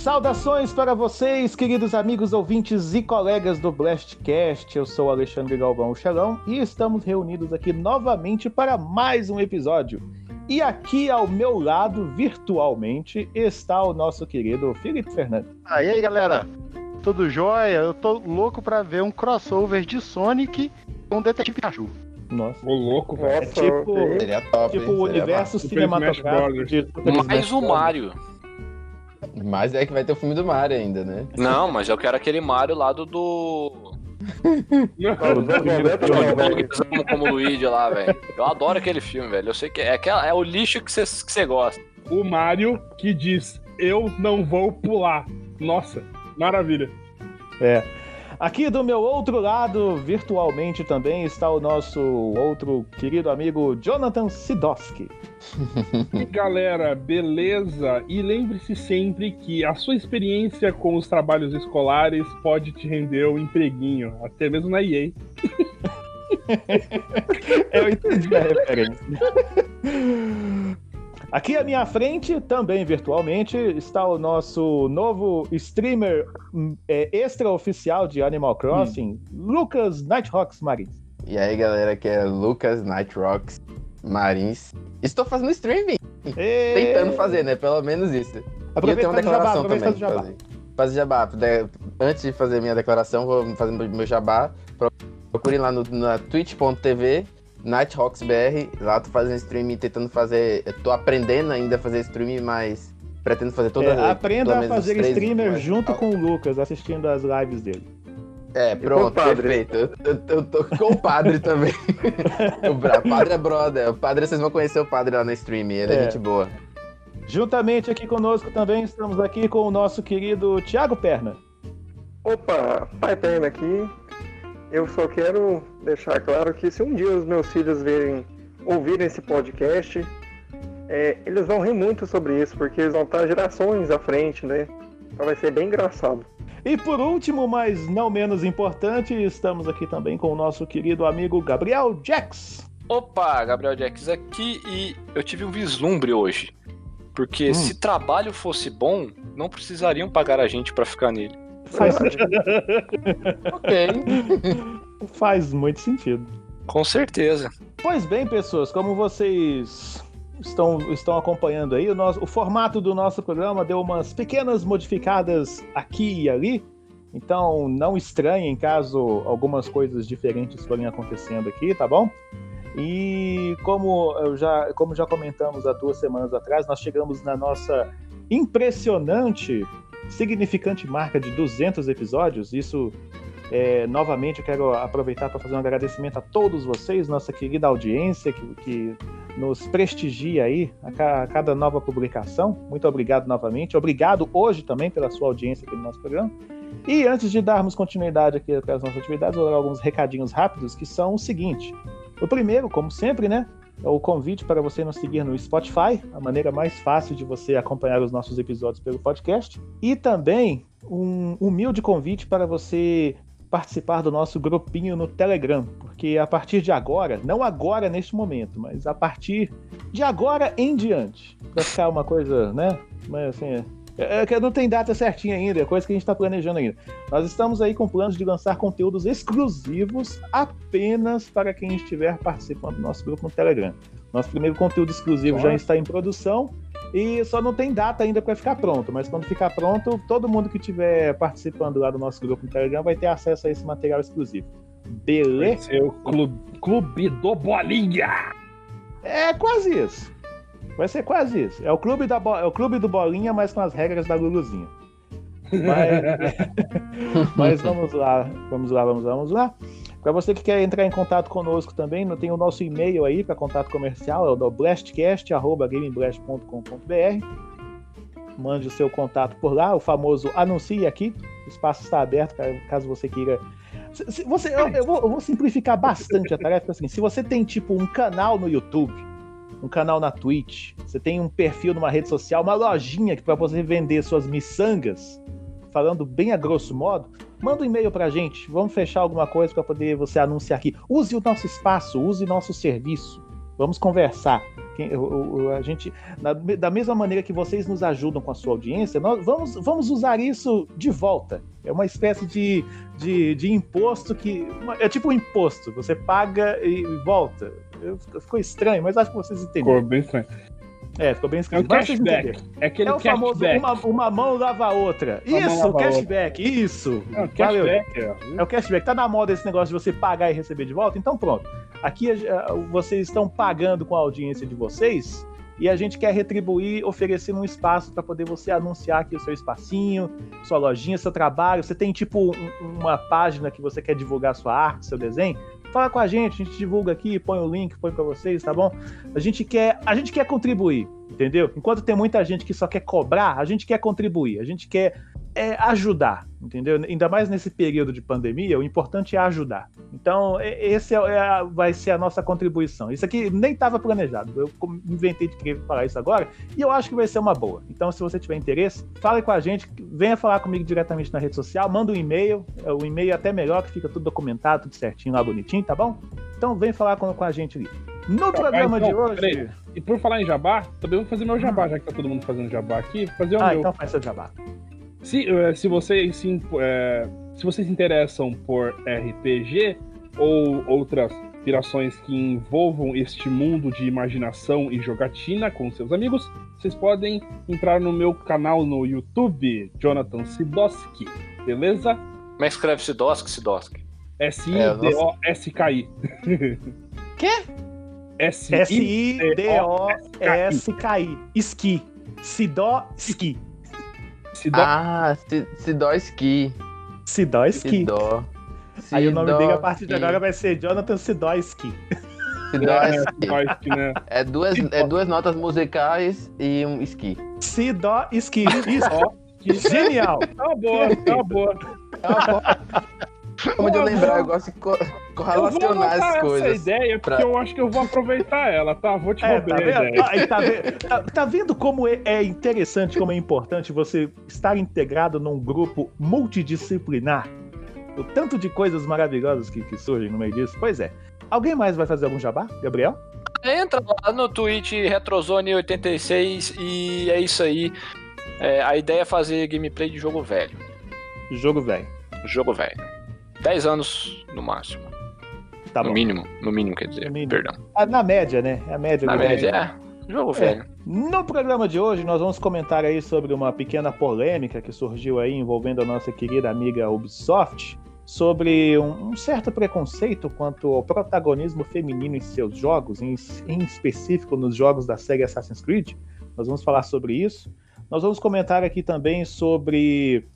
Saudações para vocês, queridos amigos ouvintes e colegas do Blastcast. Eu sou Alexandre Galvão Xelão e estamos reunidos aqui novamente para mais um episódio. E aqui ao meu lado, virtualmente, está o nosso querido Felipe Fernandes. Ah, e aí, galera? Tudo jóia? Eu tô louco para ver um crossover de Sonic com Detetive Pikachu. Nossa. Ô, louco, velho. É tipo, Seria top, tipo o universo cinematográfico de Mais o. Mario. Mas é que vai ter o filme do Mario ainda, né? Não, mas eu quero aquele Mario lá do. do... Como o Luigi lá, velho. Eu adoro aquele filme, velho. Eu sei que é, aquela, é o lixo que você que você gosta. o Mario que diz: Eu não vou pular. Nossa, maravilha. É. Aqui do meu outro lado, virtualmente também, está o nosso outro querido amigo Jonathan Sidoski. E galera, beleza? E lembre-se sempre que a sua experiência com os trabalhos escolares pode te render um empreguinho, até mesmo na EA. Eu entendi a referência. Aqui à minha frente, também virtualmente, está o nosso novo streamer hum, é, extra-oficial de Animal Crossing, Lucas Nighthawks Marins. E aí, galera, que é Lucas Nightrocks Marins. Estou fazendo streaming, E... tentando fazer, né? Pelo menos isso. E eu Aproveita tenho uma jabá, declaração aproveita e também. jabá. Fazer. Fazer jabá. Antes de fazer minha declaração, vou fazer meu jabá. Procure lá no, na twitch.tv NighthawksBR. Lá eu tô fazendo streaming, tentando fazer. Tô aprendendo ainda a fazer streaming, mas pretendo fazer toda É, aprenda a fazer streamer junto com o Lucas, assistindo as lives dele. É, pronto, padre? perfeito. Eu, eu- eu tô com o padre também. o padre é brother. O padre, vocês vão conhecer o padre lá na stream. Ele é, É. gente boa. Juntamente aqui conosco também estamos aqui com o nosso querido Thiago Perna. Opa, Pai Perna aqui. Eu só quero deixar claro que se um dia os meus filhos verem, ouvirem esse podcast, é, eles vão rir muito sobre isso, porque eles vão estar gerações à frente, né? Então vai ser bem engraçado. E por último, mas não menos importante, estamos aqui também com o nosso querido amigo Gabriel Jax. Opa, Gabriel Jax aqui e eu tive um vislumbre hoje. Porque Hum. se trabalho fosse bom, não precisariam pagar a gente pra ficar nele. Faz, Ok. faz muito sentido. Com certeza. Pois bem, pessoas, como vocês estão, estão acompanhando aí, o, nosso, o formato do nosso programa deu umas pequenas modificadas aqui e ali. Então não estranhem caso algumas coisas diferentes forem acontecendo aqui, tá bom? E como, eu já, como já comentamos há duas semanas atrás, nós chegamos na nossa impressionante, significante marca de 200 episódios. Isso é, novamente, eu quero aproveitar para fazer um agradecimento a todos vocês, nossa querida audiência que, que nos prestigia aí a, a cada nova publicação. Muito obrigado novamente. Obrigado hoje também pela sua audiência aqui no nosso programa. E antes de darmos continuidade aqui com as nossas atividades, vou dar alguns recadinhos rápidos que são o seguinte. O primeiro, como sempre, né? É o convite para você nos seguir no Spotify, a maneira mais fácil de você acompanhar os nossos episódios pelo podcast. E também um humilde convite para você participar do nosso grupinho no Telegram, porque a partir de agora, não agora neste momento, mas a partir de agora em diante, vai ficar uma coisa, né? Mas assim, é, é que não tem data certinha ainda, é coisa que a gente está planejando ainda. Nós estamos aí com planos de lançar conteúdos exclusivos apenas para quem estiver participando do nosso grupo no Telegram. Nosso primeiro conteúdo exclusivo já está em produção e só não tem data ainda para ficar pronto, mas quando ficar pronto, todo mundo que estiver participando lá do nosso grupo no Telegram vai ter acesso a esse material exclusivo. Vai Beleza? ser o clube, clube do Bolinha. É quase isso. Vai ser quase isso. É o clube, da bo- é o clube do Bolinha, mas com as regras da Luluzinha. Mas, mas vamos lá, vamos lá, vamos lá, vamos lá. Para você que quer entrar em contato conosco também, tem o nosso e-mail aí para contato comercial, é o blastcast@gameblast.com.br. Mande o seu contato por lá, o famoso anuncie aqui. O espaço está aberto ca- caso você queira. Se- se você, eu, eu vou, eu vou simplificar bastante a tarefa. Assim, se você tem tipo um canal no YouTube, um canal na Twitch, você tem um perfil numa rede social, uma lojinha para você vender suas miçangas, falando bem a grosso modo, manda um e-mail pra gente. Vamos fechar alguma coisa para poder você anunciar aqui. Use o nosso espaço, use nosso serviço. Vamos conversar. A gente, da mesma maneira que vocês nos ajudam com a sua audiência, nós vamos, vamos usar isso de volta. É uma espécie de, de, de imposto que. é tipo um imposto. Você paga e volta. Ficou estranho, mas acho que vocês entenderam. Ficou bem estranho. É, ficou bem É escrito. Mas vocês cashback. É aquele É o famoso uma, uma mão lava a outra. Uma isso, a cashback, isso. É Valeu. cashback. é. É o cashback. Tá na moda esse negócio de você pagar e receber de volta? Então pronto. Aqui vocês estão pagando com a audiência de vocês e a gente quer retribuir oferecendo um espaço para poder você anunciar aqui o seu espacinho, sua lojinha, seu trabalho. Você tem tipo um- uma página que você quer divulgar sua arte, seu desenho? Fala com a gente, a gente divulga aqui, põe o link, põe para vocês, tá bom? A gente quer, a gente quer contribuir, entendeu? Enquanto tem muita gente que só quer cobrar, a gente quer contribuir, a gente quer é, ajudar, entendeu? Ainda mais nesse período de pandemia, o importante é ajudar. Então, esse é, é vai ser a nossa contribuição. Isso aqui nem estava planejado. Eu inventei de querer falar isso agora e eu acho que vai ser uma boa. Então, se você tiver interesse, fale com a gente, venha falar comigo diretamente na rede social, manda um e-mail. é, O e-mail é até melhor, que fica tudo documentado, tudo certinho lá, bonitinho, tá bom? Então, vem falar com, com a gente ali. No programa então, de hoje. peraí. E por falar em jabá, também vou fazer meu jabá, já que tá todo mundo fazendo jabá aqui, fazer o Ah, meu. então faz seu jabá. Se, eh, se, vocês se, eh, se vocês se interessam por RPG ou outras inspirações que envolvam este mundo de imaginação e jogatina com seus amigos, vocês podem entrar no meu canal no YouTube, Jonathan Sidoski, beleza? Como é que escreve Sidosk? Sidosk. S-I-D-O-S-K-I. Quê? S-I. S-I-D-O-S-K-I. Ski. Sidó Ski. Sidoski. Ah, Se- Sidoski. Sidó Ski. Sidó. Aí o nome dele a partir de agora vai ser Jonathan Sidoski. Sidoski. Sidoski, né? É duas, é duas notas musicais e um esqui. Sidó Ski. Ó, que- Genial. Tá uma boa, tá uma boa. Como de eu lembrar, eu gosto de co- Eu vou correlacionar anotar as essa coisas. ideia porque pra- eu acho que eu vou aproveitar ela, tá? Vou te É, roubar tá a vendo? ideia. Aí tá, vendo? Tá- tá vendo como é, é interessante, como é importante você estar integrado num grupo multidisciplinar? O tanto de coisas maravilhosas que, que surgem no meio disso. Pois é. Alguém mais vai fazer algum jabá? Gabriel? Entra lá no Twitch Retrozone86 e é isso aí. É, a ideia é fazer gameplay de jogo velho. Jogo velho. Jogo velho. 10 anos no máximo. Tá no bom. mínimo. No mínimo, quer dizer. Mínimo. Perdão. Ah, Na média, né? É a média. Na do média, é. Jogo velho. No programa de hoje, nós vamos comentar aí sobre uma pequena polêmica que surgiu aí envolvendo a nossa querida amiga Ubisoft, sobre um, um certo preconceito quanto ao protagonismo feminino em seus jogos, em, em específico nos jogos da série Assassin's Creed. Nós vamos falar sobre isso. Nós vamos comentar aqui também sobre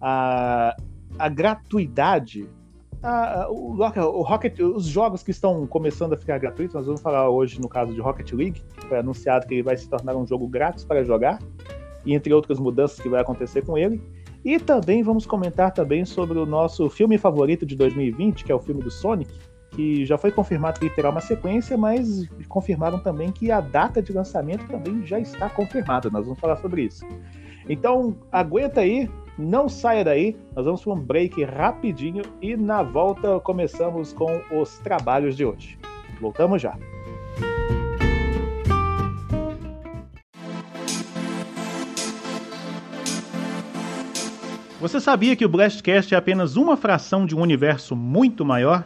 a, a gratuidade a- o, o Rocket, os jogos que estão começando a ficar gratuitos, nós vamos falar hoje no caso de Rocket League, que foi anunciado que ele vai se tornar um jogo grátis para jogar, e entre outras mudanças que vai acontecer com ele. E também vamos comentar também sobre o nosso filme favorito de 2020, que é o filme do Sonic, que já foi confirmado que terá uma sequência, mas confirmaram também que a data de lançamento também já está confirmada. Nós vamos falar sobre isso. Então, aguenta aí, não saia daí, nós vamos para um break rapidinho e na volta começamos com os trabalhos de hoje. Voltamos já. Você sabia que o Blastcast é apenas uma fração de um universo muito maior?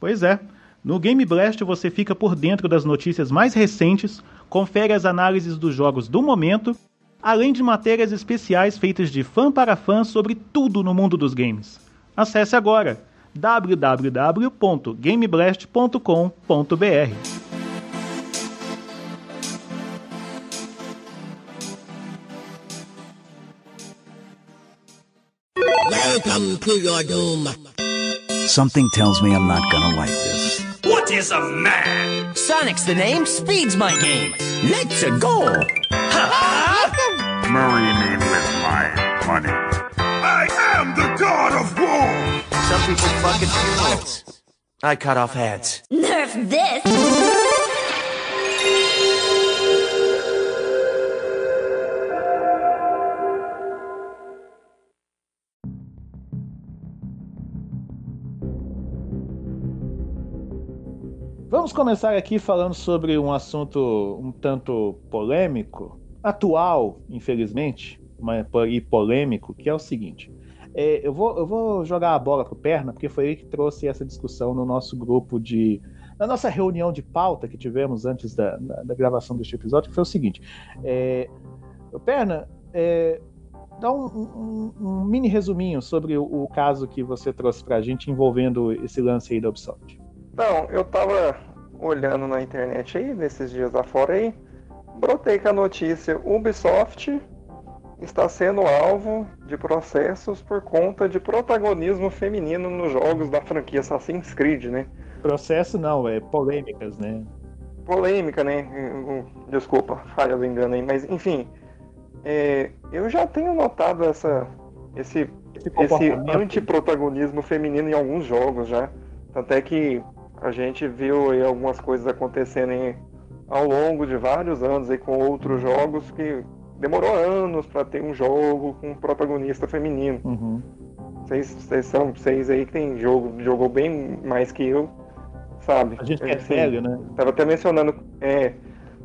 Pois é. No Game Blast você fica por dentro das notícias mais recentes, confere as análises dos jogos do momento, além de matérias especiais feitas de fã para fã sobre tudo no mundo dos games. Acesse agora www.gameblast.com.br. Welcome to your doom. Something tells me I'm not gonna like this. What is a man? Sonic's the name, speed's my game. Let's go. Marry me with my money. I am the god of war! Some people fuck at funerals. I cut off heads. Nerf this! Vamos começar aqui falando sobre um assunto um tanto polêmico, atual, infelizmente, e polêmico, que é o seguinte. É, eu, vou, eu vou jogar a bola pro Perna, porque foi ele que trouxe essa discussão no nosso grupo de. Na nossa reunião de pauta que tivemos antes da, da, da gravação deste episódio, que foi o seguinte. É, Perna, é, dá um, um, um, mini resuminho sobre o, o, caso que você trouxe pra gente envolvendo esse lance aí da Ubisoft. Não, eu tava olhando na internet aí, nesses dias afora aí, brotei com a notícia Ubisoft está sendo alvo de processos por conta de protagonismo feminino nos jogos da franquia Assassin's Creed, né? Processo não, é polêmicas, né? Polêmica, né? Desculpa, falha do engano aí, mas enfim, é, eu já tenho notado essa, esse, esse, esse antiprotagonismo feminino em alguns jogos já. Tanto é que a gente viu aí algumas coisas acontecendo ao longo de vários anos aí com outros jogos que demorou anos para ter um jogo com um protagonista feminino. Uhum. Vocês, vocês são vocês aí que tem jogo, jogou bem mais que eu, sabe? A gente é assim, velho, né? Tava até mencionando, é,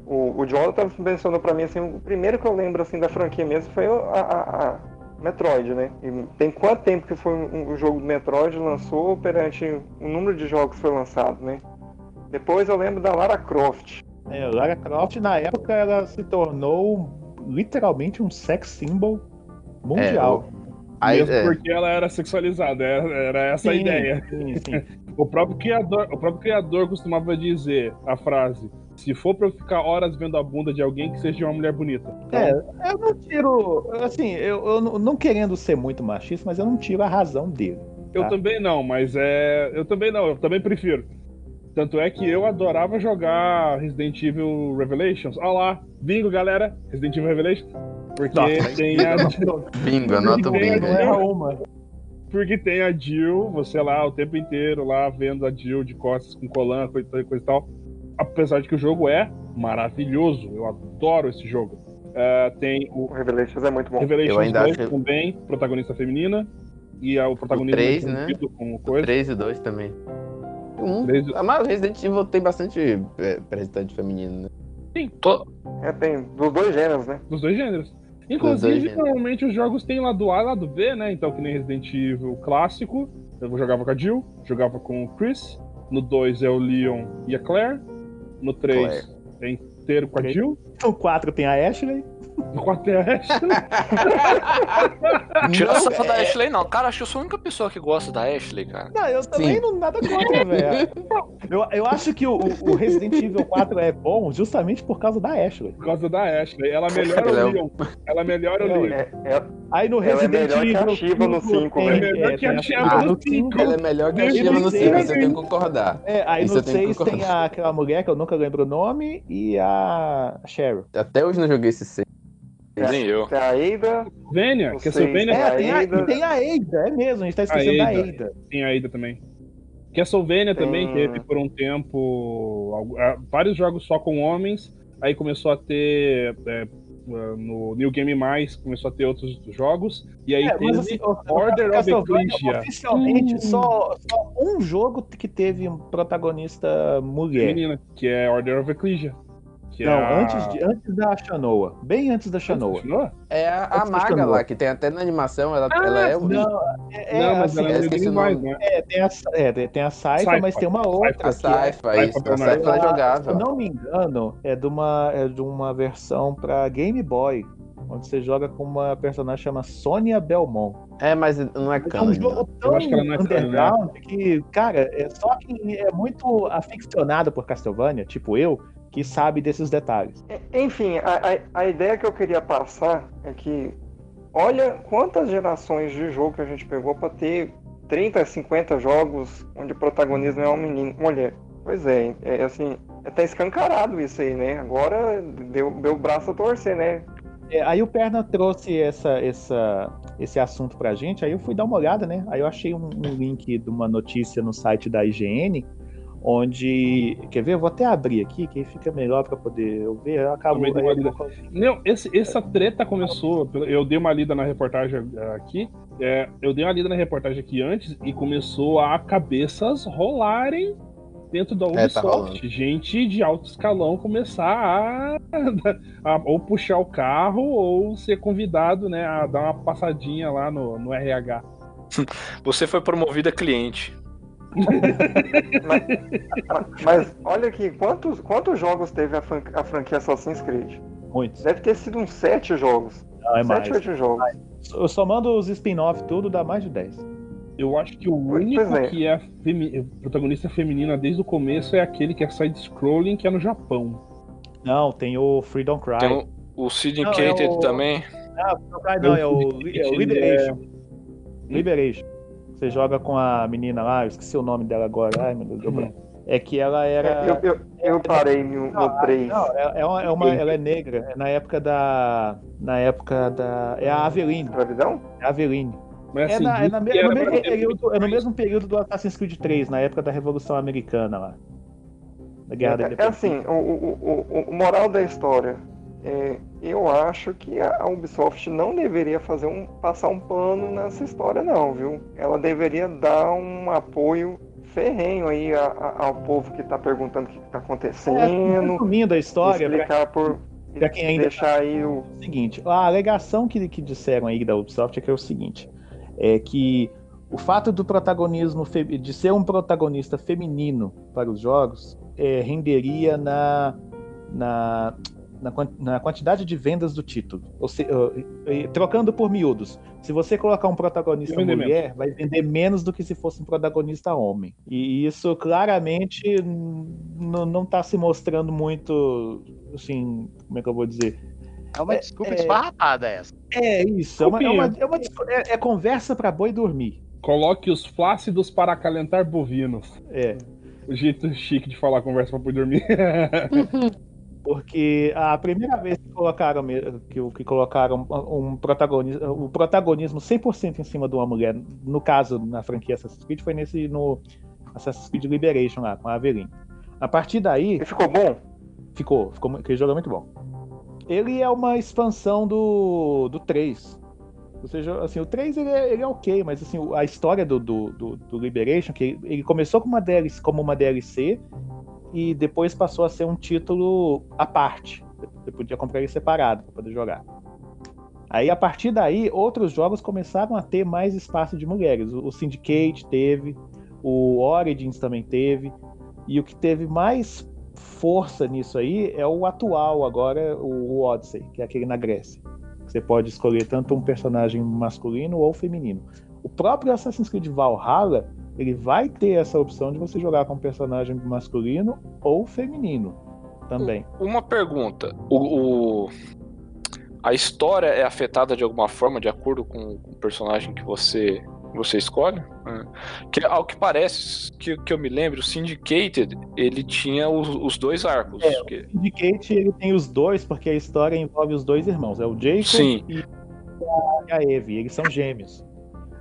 o, o Jonathan mencionou para mim assim, o primeiro que eu lembro assim da franquia mesmo foi a, a, a Metroid, né? E tem quanto tempo que foi um, um jogo do Metroid lançou perante o número de jogos que foi lançado, né? Depois eu lembro da Lara Croft. É, Lara Croft na época ela se tornou literalmente um sex symbol mundial. É, Aí, Mesmo é. porque ela era sexualizada, era, era essa sim, a ideia. Sim, sim. o, próprio criador, o próprio criador costumava dizer a frase: se for pra eu ficar horas vendo a bunda de alguém, que seja uma mulher bonita. É, eu não tiro. Assim, eu, eu não querendo ser muito machista, mas eu não tiro a razão dele. Tá? Eu também não, mas é. Eu também não, eu também prefiro. Tanto é que eu adorava jogar Resident Evil Revelations. Olha lá, bingo, galera. Resident Evil Revelations. Porque Nossa, tem a. Bingo, anota o bingo. Não uma. Porque tem a Jill, você lá o tempo inteiro lá vendo a Jill de costas com colan, coisa, coisa e tal. Apesar de que o jogo é maravilhoso. Eu adoro esse jogo. Uh, tem o. Revelations é muito bom. Revelations eu ainda 2 acho... também, protagonista feminina. E o protagonista o 3, né? com coisa. O 3 e 2 também. Um, Desde... Mas Resident Evil tem bastante é, representante feminino, né? Sim, tô... é, tem dos dois gêneros, né? Dos dois gêneros. Inclusive, dois normalmente os jogos têm lado A e lado B, né? Então, que nem Resident Evil clássico, eu jogava com a Jill, jogava com o Chris. No 2 é o Leon e a Claire. No 3 é inteiro com a Jill. No 4 tem a Ashley. No 4 tem a Ashley. Tira essa é... da Ashley, não. Cara, acho que eu sou a única pessoa que gosta da Ashley, cara. Não, eu também Sim. não nada contra, velho. Eu, eu acho que o, o, Resident Evil 4 é bom justamente por causa da Ashley. Por causa da Ashley. Ela melhora o Leon. Ela melhora o Leon. É, é, Aí no Resident Evil. Ela é melhor que a Shiva no 5, velho. É melhor que a Shiva no 5. Ela é melhor que a Shiva no 5, você tem que concordar. É, aí no 6 tem aquela mulher que eu nunca lembro o nome e a Cheryl. Até hoje não joguei esse 6. Nem eu. Tem a Eida. Vênia, que é Sylvania. É, tem a, tem a Eida, é mesmo, a gente tá esquecendo da Eida. Tem a Eida também. Castlevania tem... também teve por um tempo vários jogos só com homens. Aí começou a ter é, no New Game Mais começou a ter outros jogos e aí é, teve assim, Order of Ecclesia. Oficialmente hum. só, só, um jogo que teve um protagonista mulher, Menina, que é Order of Ecclesia. Que não, é a... antes, de, antes da Shanoa. Bem antes da Shanoa. É a, a maga lá, que tem até na animação, ela, ah, ela é o. Não, é, é, não mas assim, ela é, esqueci. Mais, né? É, tem a, é, tem a Saifa, mas tem uma outra. A Saifa, é, isso. A Saifa é jogável. Se eu não me engano, é de uma, é de uma versão pra Game Boy onde você joga com uma personagem chamada Sônia Belmont. É, mas não é canon. É um jogo tão é underground né? que, cara, é só quem é muito aficionado por Castlevania, tipo eu, que sabe desses detalhes. Enfim, a, a, a, ideia que eu queria passar é que olha quantas gerações de jogo que a gente pegou para ter 30, 50 jogos onde o protagonismo é uma menina, mulher. Pois é, é assim, é até escancarado isso aí, né? Agora deu, deu o braço a torcer, né? É, aí o Perna trouxe essa, essa, esse assunto pra gente, aí eu fui dar uma olhada, né? Aí eu achei um, um link de uma notícia no site da IGN, onde quer ver? Eu vou até abrir aqui, que aí fica melhor para poder eu ver. Acabou. Aí, Não, esse, essa treta começou. Eu dei uma lida na reportagem eh, aqui. É, eu dei uma lida na reportagem aqui antes e começou a cabeças rolarem dentro da É, tá Ubisoft. gente de alto escalão começar a, a ou puxar o carro ou ser convidado, né, a dar uma passadinha lá no, no RH. Você foi promovido a cliente. Mas olha aqui, quantos, quantos jogos teve a, fran- a franquia Assassin's Creed? Muitos. Deve ter sido uns sete jogos. Não, é mais. sete, oito jogos. Eu somando os spin-off tudo, dá mais de 10. Eu acho que o Pois único é. que é femi- protagonista feminina desde o começo é aquele que é side-scrolling, que é no Japão. Não, tem o Freedom Cry. Tem o, o Syndicated Não, é o- também. Ah, Freedom Cry não, é o, é o Liberation. Liberation. Você joga com a menina lá, eu esqueci o nome dela agora. Ai, meu Deus, deu branco. É que ela era. Eu, eu, eu parei no, no 3. Não, é, é uma, é uma- ela é negra. É na época da. Na época da. É a Aveline. Escravidão? É a Aveline. Mas É, assim, na- é na me- que é no mesmo período, é no mesmo período do Assassin's Creed 3, na época da Revolução Americana lá. Da Guerra da É, é assim, o, o, o, o moral da história. É, eu acho que a Ubisoft não deveria fazer um passar um pano nessa história, não, viu? Ela deveria dar um apoio ferrenho aí a- a- ao povo que tá perguntando o que tá É, acontecendo. resumindo a história, pra- explicar por. pra quem ainda deixar aí o. o seguinte, a alegação que, que disseram aí da Ubisoft é que é o seguinte, é que o fato do protagonismo de ser um protagonista feminino para os jogos é, renderia na, na, na, na quantidade de vendas do título. Ou se- eh, trocando por miúdos, se você colocar um protagonista mulher, vai vender menos do que se fosse um protagonista homem. E isso claramente não está se mostrando muito, assim, como é que eu vou dizer? É uma É, desculpa é- esfarrapada essa. É isso, é, uma, é, uma- é uma é- é conversa para boi dormir. Coloque os flácidos para acalentar bovinos. É, O jeito chique de falar conversa pra poder dormir. porque a primeira vez que colocaram que, o- que colocaram um protagonista, o protagonismo 100% em cima de uma mulher, no caso na franquia Assassin's Creed foi nesse no Assassin's Creed Liberation lá com a Aveline. A partir daí E ficou bom? ficou, ficou aquele jogo é muito bom. Ele é uma expansão do do 3. Ou seja, assim, o 3 ele é, ele é ok, mas assim, a história do, do, do, do Liberation, que ele, ele começou com uma DLC, como uma DLC e depois passou a ser um título à parte. Você podia comprar ele separado para poder jogar. Aí, a partir daí, outros jogos começaram a ter mais espaço de mulheres. O Syndicate teve, o Origins também teve, e o que teve mais força nisso aí é o atual agora, o Odyssey, que é aquele na Grécia. Você pode escolher tanto um personagem masculino ou feminino. O próprio Assassin's Creed Valhalla, ele vai ter essa opção de você jogar com um personagem masculino ou feminino também. Uma pergunta. O, o- A história é afetada de alguma forma de acordo com o personagem que você, você escolhe? É. Que, ao que parece, que, que eu me lembro, o Syndicated, ele tinha os, os dois arcos. É, que- O Syndicate ele tem os dois, porque a história envolve os dois irmãos. É o Jacob Sim. e a Eve. Eles são gêmeos.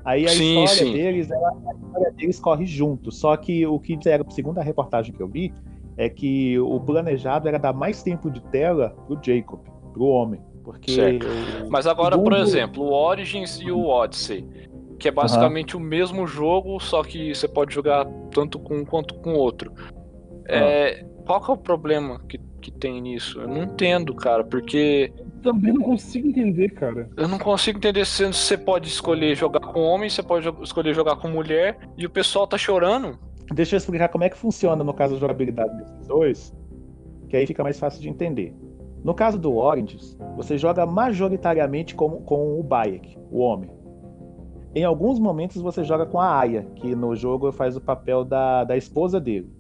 Aí a Sim, história sim. deles, ela- a história deles corre junto. Só que o que disseram, segundo a reportagem que eu vi, é que o planejado era dar mais tempo de tela pro Jacob, pro homem. Porque Certo. o- Mas agora, por exemplo, o Origins e o Odyssey, que é basicamente o mesmo jogo, só que você pode jogar tanto com um quanto com o outro. É, qual que é o problema que, que tem nisso? Eu não entendo, cara, porque Também não consigo entender, cara. eu não consigo entender se você pode escolher jogar com homem, você pode escolher jogar com mulher, e o pessoal tá chorando. Deixa eu explicar como é que funciona no caso da jogabilidade desses dois, que aí fica mais fácil de entender. No caso do Oranges, você joga majoritariamente com, com o Bayek, o homem. Em alguns momentos você joga com a Aya, que no jogo faz o papel da, da esposa dele.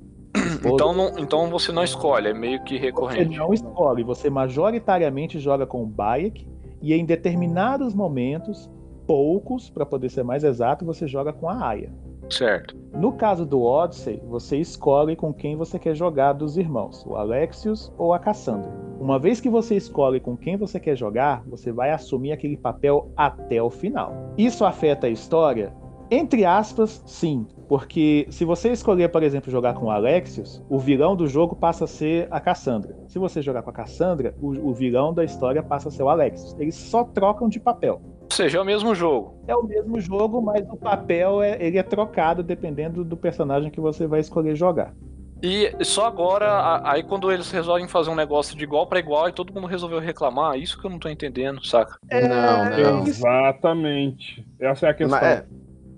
Então, não, então você não escolhe, é meio que você recorrente. não escolhe, você majoritariamente joga com o Bayek e em determinados momentos, poucos, para poder ser mais exato, você joga com a Aya. Certo. No caso do Odyssey, você escolhe com quem você quer jogar dos irmãos, o Alexius ou a Cassandra. Uma vez que você escolhe com quem você quer jogar, você vai assumir aquele papel até o final. Isso afeta a história? Entre aspas, sim. Porque se você escolher, por exemplo, jogar com o Alexius, o vilão do jogo passa a ser a Cassandra. Se você jogar com a Cassandra, o, o vilão da história passa a ser o Alexius. Eles só trocam de papel. Ou seja, é o mesmo jogo. É o mesmo jogo, mas o papel é, ele é trocado dependendo do personagem que você vai escolher jogar. E só agora, aí quando eles resolvem fazer um negócio de igual pra igual e todo mundo resolveu reclamar, isso que eu não tô entendendo, saca? Não, não. Exatamente. Essa é a questão. Mas, é,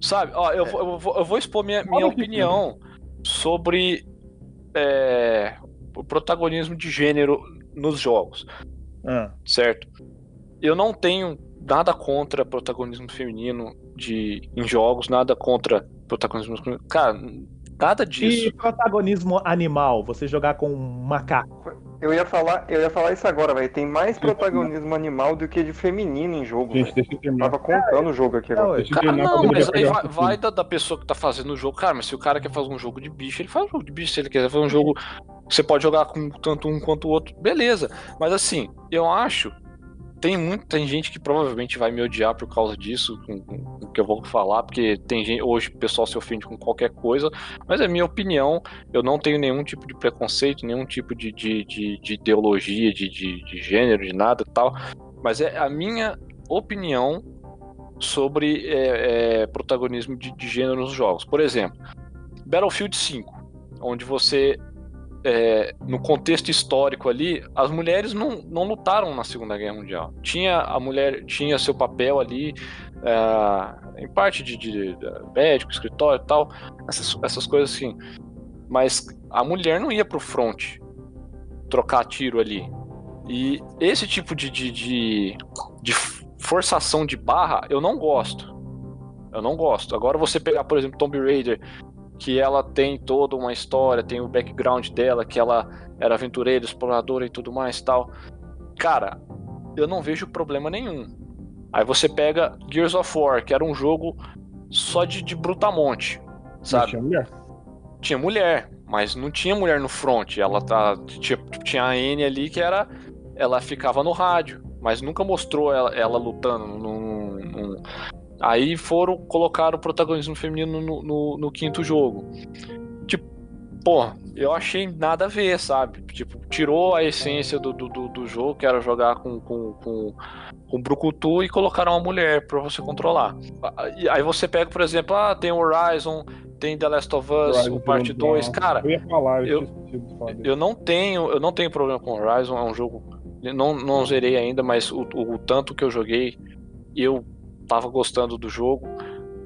Sabe, ó, eu, vou- eu vou, eu vou expor minha, minha que opinião sobre é, o protagonismo de gênero nos jogos, Ah, certo? Eu não tenho nada contra protagonismo feminino de, em jogos, nada contra protagonismo. Cara, nada disso. E protagonismo animal, você jogar com um macaco. Eu ia falar, eu ia falar isso agora, velho. Tem mais protagonismo animal do que de feminino em jogo. Gente, deixa eu terminar. Tava contando o jogo aqui Não, agora. Deixa eu Cara, terminar não, mas aí vai, vai da, da pessoa que tá fazendo o jogo. Cara, mas se o cara quer fazer um jogo de bicho, ele faz um jogo de bicho. Se ele quiser fazer um jogo você pode jogar com tanto um quanto o outro, beleza. Mas assim, eu acho. Tem muito, tem gente que provavelmente vai me odiar por causa disso, com, com- que eu vou falar, porque tem gente, hoje o pessoal se ofende com qualquer coisa, mas é minha opinião, eu não tenho nenhum tipo de preconceito, nenhum tipo de, de, de, de ideologia, de, de, de gênero, de nada tal, mas é a minha opinião sobre é, é, protagonismo de, de gênero nos jogos. Por exemplo, Battlefield 5, onde você, é, no contexto histórico ali, as mulheres não, não lutaram na Segunda Guerra Mundial. Tinha a mulher tinha seu papel ali, é, em parte de, de, de médico, escritório e tal, essas, essas coisas assim. Mas a mulher não ia pro front trocar tiro ali. E esse tipo de, de, de, de forçação de barra, eu não gosto. Eu não gosto. Agora você pegar, por exemplo, Tomb Raider, que ela tem toda uma história, tem o background dela, que ela era aventureira, exploradora e tudo mais tal. Cara, eu não vejo problema nenhum. Aí você pega Gears of War, que era um jogo só de, de brutamonte, sabe? tinha mulher. tinha mulher, mas não tinha mulher no front. Ela tá, tinha, tinha a N ali que era. Ela ficava no rádio, mas nunca mostrou ela, ela lutando. num- num- Aí foram colocar o protagonismo feminino no, no- no quinto jogo. Tipo, pô, eu achei nada a ver, sabe? Tipo, tirou a essência do, do, do, jogo, que era jogar com, com, com, com Brucutu, e colocaram uma mulher pra você controlar. Aí você pega, por exemplo, ah, tem Horizon, tem The Last of Us, Horizon o parte foi um 2, drama. cara. Eu ia falar, eu, eu-. Eu não tenho, eu não tenho problema com Horizon, é um jogo. Não, não zerei ainda, mas o, o, o tanto que eu joguei, eu tava gostando do jogo.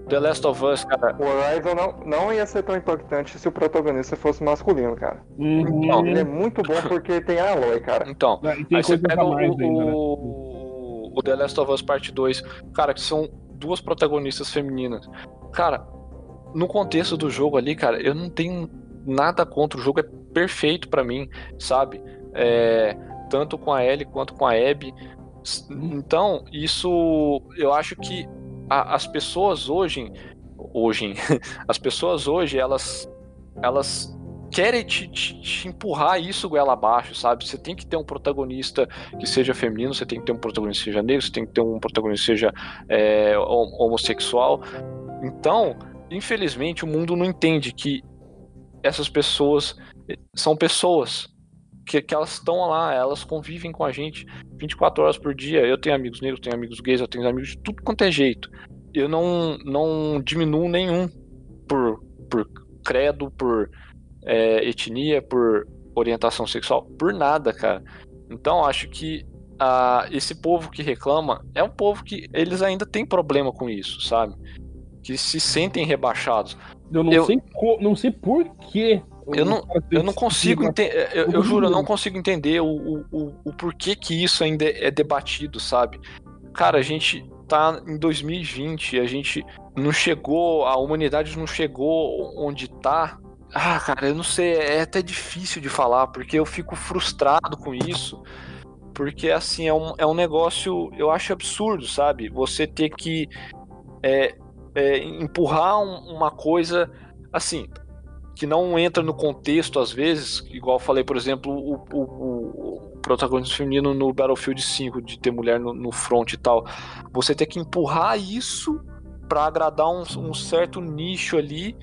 The Last of Us, cara. O Horizon não, não ia ser tão impactante se o protagonista fosse masculino, cara. Uhum. Não, Ele é muito bom porque tem a Aloy, cara. Então, aí você pega o, ainda, né? o, o The Last of Us Parte 2, cara, que são duas protagonistas femininas. Cara, no contexto do jogo ali, cara, eu não tenho nada contra. O jogo é perfeito pra mim, sabe? É, tanto com a Ellie quanto com a Abby. Então, isso eu acho que a- as pessoas hoje, hoje, as pessoas hoje, elas, elas querem te, te- te empurrar isso goela abaixo, sabe? Você tem que ter um protagonista que seja feminino, você tem que ter um protagonista que seja negro, você tem que ter um protagonista que seja é, hom- homossexual. Então, infelizmente, o mundo não entende que essas pessoas eh, são pessoas. Que, que elas estão lá, elas convivem com a gente 24 horas por dia. Eu tenho amigos negros, tenho amigos gays, eu tenho amigos de tudo quanto é jeito. Eu não, não diminuo nenhum por, por credo, por é, etnia, por orientação sexual, por nada, cara. Então acho que ah, esse povo que reclama é um povo que eles ainda têm problema com isso, sabe? Que se sentem rebaixados. Eu não Eu- sei não sei por quê. Eu não, eu não consigo entender. Eu, eu juro, eu não consigo. entender o, o, o, o porquê que isso ainda é debatido, sabe? Cara, a gente tá em 2020, a gente não chegou, a humanidade não chegou onde tá. Ah, cara, eu não sei, é até difícil de falar, porque eu fico frustrado com isso. Porque, assim, é um, é um negócio, eu acho absurdo, sabe? Você ter que é, é, empurrar um- uma coisa, assim, que não entra no contexto às vezes, igual falei, por exemplo, o, o, o- protagonista feminino no Battlefield 5, de ter mulher no, no front e tal. Você ter que empurrar isso pra agradar um, um certo nicho ali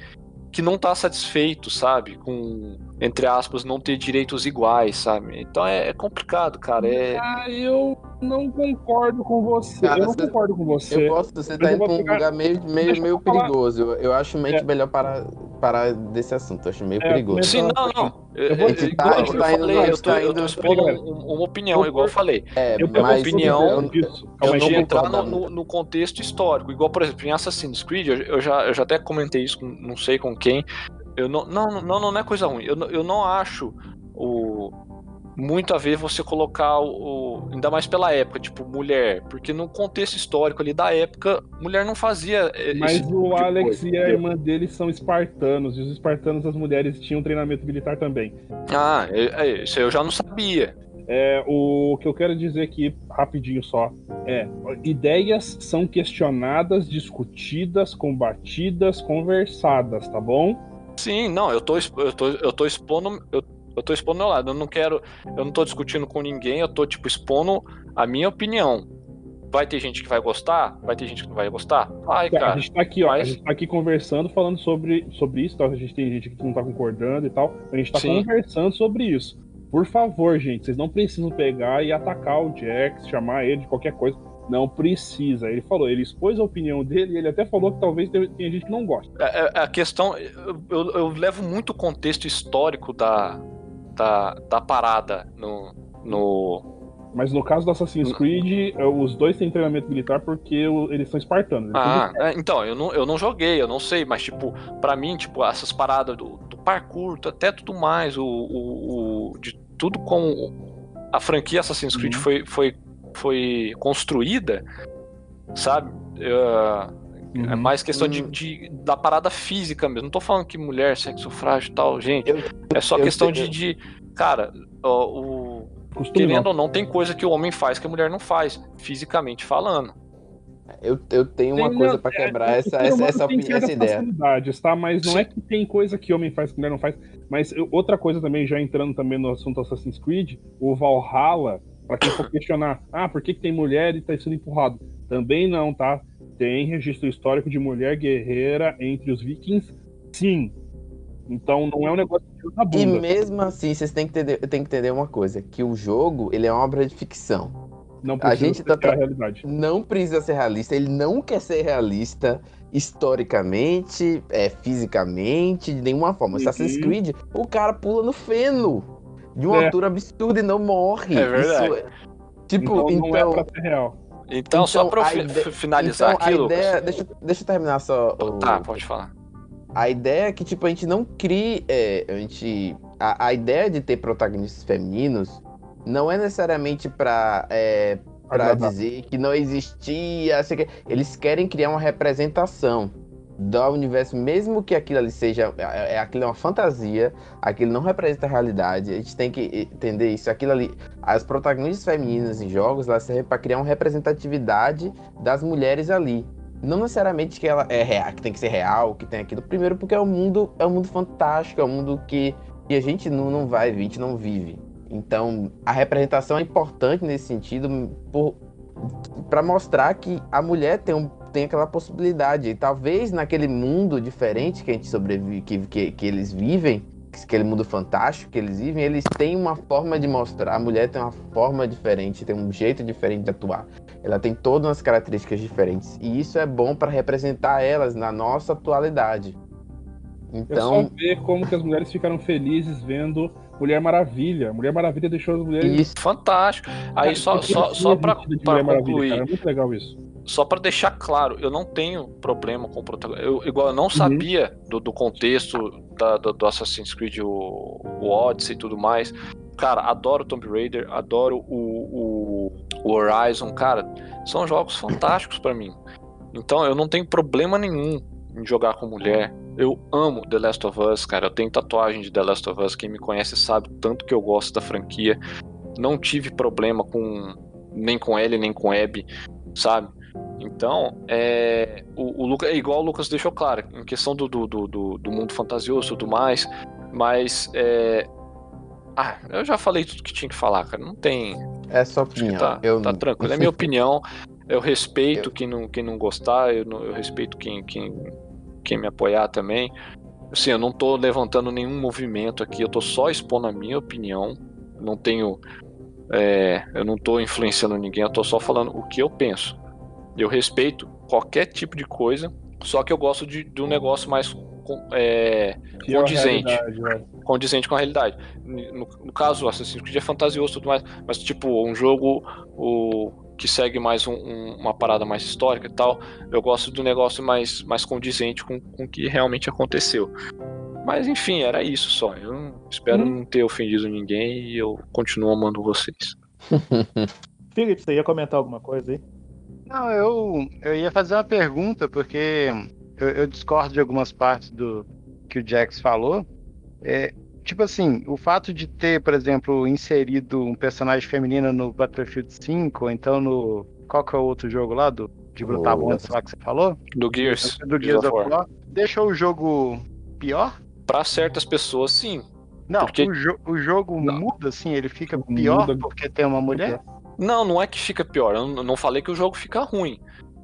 que não tá satisfeito, sabe? Com, entre aspas, não ter direitos iguais, sabe? Então é, é complicado, cara. É, Ah, eu não concordo com você. Cara, eu não você- concordo com você. Eu posso, você eu tá indo pra um pegar- lugar meio, meio, eu meio perigoso. Eu, eu acho meio É. que melhor parar. parar desse assunto, eu acho meio É, perigoso. Sim, não, não. Eu, eu vou- eu- a gente tá- eu tá indo- falei, eu gente tô, tá eu tô indo- expondo Peraí, um- uma opinião, igual eu falei. É, Eu mas opinião, eu- disso. Eu não entrar no, no- no contexto histórico. Igual, por exemplo, em Assassin's Creed, eu, eu já, eu já até comentei isso com não sei com quem. Eu não, não, não, não é coisa ruim. Eu, não- eu não acho o, muito a ver você colocar o, Ainda mais pela época, tipo, mulher. Porque no contexto histórico ali da época, mulher não fazia. eh, Mas esse tipo o de Alex coisa, e a irmã dele são espartanos, e os espartanos, as mulheres tinham treinamento militar também. Ah, é- é, isso eu já não sabia. É, o que eu quero dizer aqui, rapidinho só, é: ideias são questionadas, discutidas, combatidas, conversadas, tá bom? Sim, não, eu tô, eu tô, eu tô expondo. Eu, eu tô expondo meu lado. Eu não quero. Eu não tô discutindo com ninguém, eu tô, tipo, expondo a minha opinião. Vai ter gente que vai gostar? Vai ter gente que não vai gostar? Vai, a cara. gente tá aqui, ó, mas- a gente tá aqui conversando, falando sobre, sobre isso, tá? a gente tem gente que não tá concordando e tal, a gente tá Sim. conversando sobre isso. Por favor, gente, vocês não precisam pegar e atacar o Jax, chamar ele de qualquer coisa. Não precisa. Ele falou, ele expôs a opinião dele e ele até falou que talvez tenha gente que não gosta. É- é- a questão. Eu, eu- eu levo muito o contexto histórico da, da, da parada no. no Mas no caso do Assassin's Creed, os dois têm treinamento militar porque eles são espartanos. Eles são ah, é, então, eu não, eu não joguei, eu não sei, mas, tipo, pra mim, tipo, essas paradas do, do parkour, até tudo mais, o, o, o- de tudo como a franquia Assassin's Creed Uhum. foi, foi, foi construída, sabe? É, é Uhum. mais questão de, Hum. de- da parada física mesmo. Não tô falando que mulher, sexo frágil e tal, gente. Eu- é só questão de, de. Cara, o. Querendo ou não, tem coisa que o homem faz que a mulher não faz, fisicamente falando. Eu, eu tenho uma Tem, coisa pra é, quebrar o essa, essa, essa, essa ideia. tá? Mas não Sim. é que tem coisa que homem faz que mulher não faz. Mas eu- outra coisa também, já entrando também no assunto Assassin's Creed, o Valhalla, pra quem for questionar, ah, por que, que tem mulher e tá sendo empurrado? Também não, tá? Tem registro histórico de mulher guerreira entre os vikings, sim. Então não é um negócio que tira da E bunda. mesmo assim, vocês têm que, entender, têm que entender uma coisa, que o jogo, ele é uma obra de ficção. Não a gente tá a realidade. Não precisa ser realista, ele não quer ser realista historicamente, é, fisicamente, de nenhuma forma. Uhum. Assassin's Creed, o cara pula no feno de uma É. altura absurda e não morre. É verdade. Isso é- Tipo, então, então, não é pra ser real. Então, só Então, pra eu a fi- ide- finalizar então, aqui, a Lucas. ideia, deixa, eu- deixa eu terminar só. o- Tá, pode falar. A ideia é que, tipo, a gente não crie. é, a gente. A, a ideia de ter protagonistas femininos não é necessariamente pra, é, pra Agradar. dizer que não existia. Eles querem criar uma representação do universo, mesmo que aquilo ali seja. É, é- aquilo é uma fantasia, aquilo não representa a realidade. A gente tem que entender isso. Aquilo ali. As protagonistas femininas em jogos, elas servem pra criar uma representatividade das mulheres ali. Não necessariamente que ela é real, que tem que ser real, que tem aquilo. Primeiro, porque é um mundo, é um mundo fantástico, é um mundo que, que a gente não, não vai a gente não vive. Então, a representação é importante nesse sentido para mostrar que a mulher tem, um, tem aquela possibilidade. E talvez naquele mundo diferente que a gente sobrevive, que, que, que eles vivem, aquele mundo fantástico que eles vivem, eles têm uma forma de mostrar. A mulher tem uma forma diferente, tem um jeito diferente de atuar. Ela tem todas as características diferentes. E isso é bom para representar elas na nossa atualidade. É só Então, ver como que as mulheres ficaram felizes vendo Mulher Maravilha. Mulher Maravilha deixou as mulheres. isso. Fantástico. Aí só, só, só pra, concluir, cara. É muito legal isso. Só pra deixar claro, eu não tenho problema com o protagonista. Eu, igual eu não Uhum. sabia do, do contexto da- do, do Assassin's Creed, o, o Odyssey e tudo mais. Cara, adoro Tomb Raider, adoro o, o, o Horizon, cara, são jogos fantásticos pra mim. Então eu não tenho problema nenhum em jogar com mulher. Eu amo The Last of Us, cara. Eu tenho tatuagem de The Last of Us. Quem me conhece sabe tanto que eu gosto da franquia. Não tive problema com nem com Ellie, nem com Abby, sabe? Então, é, o, o Lucas, é igual o Lucas deixou claro, em questão do, do, do, do- do mundo fantasioso e tudo mais, mas é, ah, eu já falei tudo que tinha que falar, cara. Não tem. É que opinião. tá, eu, tá tranquilo. É minha opinião. Eu respeito quem, não, quem não gostar, eu, eu respeito quem, quem, quem me apoiar também. Assim, eu não tô levantando nenhum movimento aqui, eu tô só expondo a minha opinião. Não tenho. é, eu não tô influenciando ninguém, eu tô só falando o que eu penso. Eu respeito qualquer tipo de coisa, só que eu gosto de, de um negócio mais com- é, é condizente. né? condizente com a realidade. No, no caso, Assassin's Creed é fantasioso e tudo mais, mas tipo, um jogo o, que segue mais um- um- uma parada mais histórica e tal, eu gosto do negócio mais, mais condizente com, com o que realmente aconteceu. Mas enfim, era isso só. Eu não- espero não ter ofendido ninguém e eu continuo amando vocês. Felipe, você ia comentar alguma coisa aí? Não, eu, eu ia fazer uma pergunta, porque eu, eu discordo de algumas partes do que o Jax falou. É, tipo assim, o fato de ter, por exemplo, inserido um personagem feminino no Battlefield 5, ou então no. Qual que é o outro jogo lá? Do, de Brutamontes lá que você falou? Do Gears, Do Gears of War. Deixou o jogo pior? Para certas pessoas, sim. Não, Porque- o, jo- o jogo muda assim, ele fica pior Muda. porque tem uma mulher? Não, não é que fica pior. Eu não- falei que o jogo fica ruim.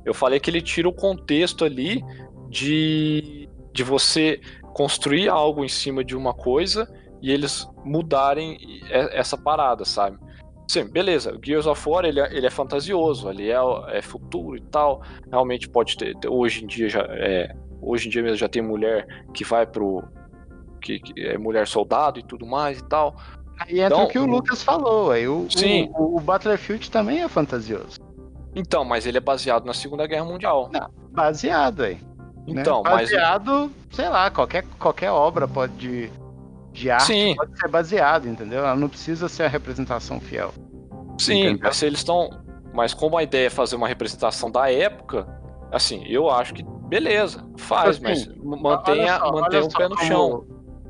Eu falei que ele tira o contexto ali de, de você construir algo em cima de uma coisa e eles mudarem essa parada, sabe? Sim, beleza. Gears of War ele é, ele é fantasioso, ele é, é futuro e tal. Realmente pode ter- Hoje em dia já é, hoje em dia mesmo já tem mulher que vai pro que, que é mulher soldado e tudo mais e tal. Aí entra Então, o que o Lucas falou. Aí o, Sim. o, o Battlefield também é fantasioso. Então, mas ele é baseado na Segunda Guerra Mundial. Baseado aí. né? Então, mas baseado, sei lá, qualquer, qualquer obra pode de, de arte Sim. pode ser baseado, entendeu? Ela não precisa ser a representação fiel. Sim, Entendeu? mas se eles estão. Mas como a ideia é fazer uma representação da época, assim, eu acho que beleza, faz, assim, mas mantenha, só, mantenha o só pé no como- chão.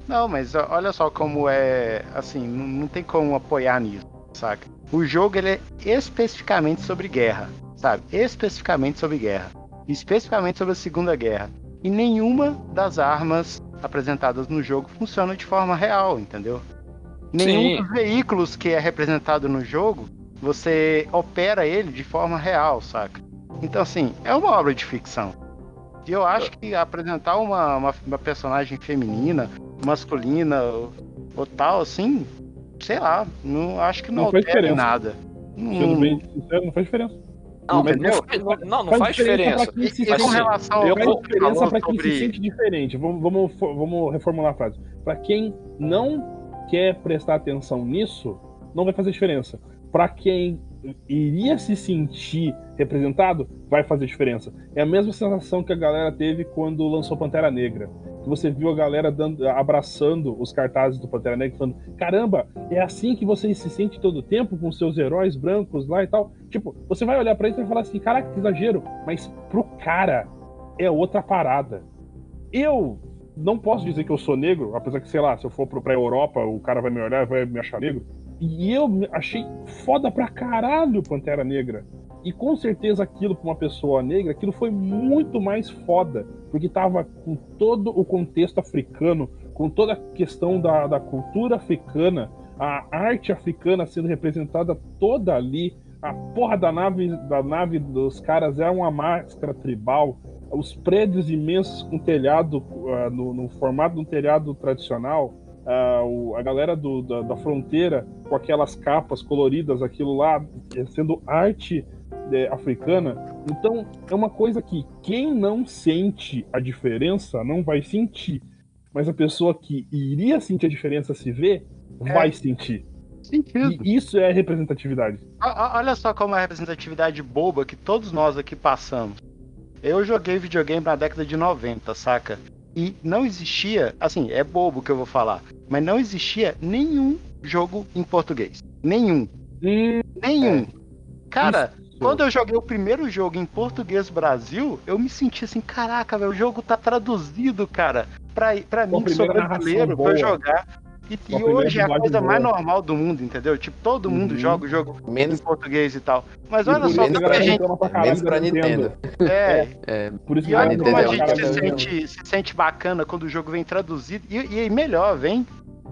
Não, mas olha só como é, assim, não, não tem como apoiar nisso, saca? O jogo ele é especificamente sobre guerra, sabe? Especificamente sobre guerra, especificamente sobre a Segunda Guerra. E nenhuma das armas apresentadas no jogo funciona de forma real, entendeu? Nenhum Sim. dos veículos que é representado no jogo, você opera ele de forma real, saca? Então, assim, é uma obra de ficção. E eu acho que apresentar uma, uma, uma personagem feminina, masculina ou, ou tal, assim, sei lá, não acho que não, Não faz altera nada. Sendo Não, bem sincero, não faz diferença. Não, mas não, faz- não, não faz diferença. pra quem se E com relação eu ao Faz diferença pra quem se sobre... sente diferente. Vamos, vamos, vamos reformular a frase. Pra quem não quer prestar atenção nisso, não vai fazer diferença. Pra quem iria se sentir representado, vai fazer diferença. É a mesma sensação que a galera teve quando lançou Pantera Negra. Que você viu a galera dando, abraçando os cartazes do Pantera Negra, falando: caramba, é assim que você se sente todo tempo com seus heróis brancos lá e tal. Tipo, você vai olhar pra isso e vai falar assim: caraca, que exagero. Mas pro cara é outra parada. Eu não posso dizer que eu sou negro, apesar que, sei lá, se eu for pra Europa, o cara vai me olhar e vai me achar negro. E eu achei foda pra caralho Pantera Negra. E com certeza aquilo pra uma pessoa negra, aquilo foi muito mais foda. Porque tava com todo o contexto africano, com toda a questão da, da cultura africana, a arte africana sendo representada toda ali. A porra da nave, da nave dos caras é uma máscara tribal. Os prédios imensos com telhado, ah, no, no formato de um telhado tradicional. O- a galera do- da, da fronteira com aquelas capas coloridas, aquilo lá, eh, sendo arte eh, africana. Então, é uma coisa que quem não sente a diferença não vai sentir. Mas a pessoa que iria sentir a diferença se vê, vai sentir. Sentido. E isso é representatividade. Olha só como é a representatividade boba que todos nós aqui passamos. Eu joguei videogame na década de 90, saca? E não existia, assim, é bobo que eu vou falar, mas não existia nenhum jogo em português. Nenhum. Nenhum. Cara, quando eu joguei o primeiro jogo em português Brasil, eu me senti assim, caraca, velho, o jogo tá traduzido, cara, pra, pra mim que sou brasileiro, pra eu jogar. E, e Uma primeira hoje é a coisa mais normal do mundo, entendeu? Tipo, todo mundo Uhum. joga o jogo Menos, em português e tal. Mas E olha só como a gente. pra caralho menos pra Nintendo. É, É, Por isso e que olha a como a é gente se sente, se sente bacana quando o jogo vem traduzido. E, e melhor, vem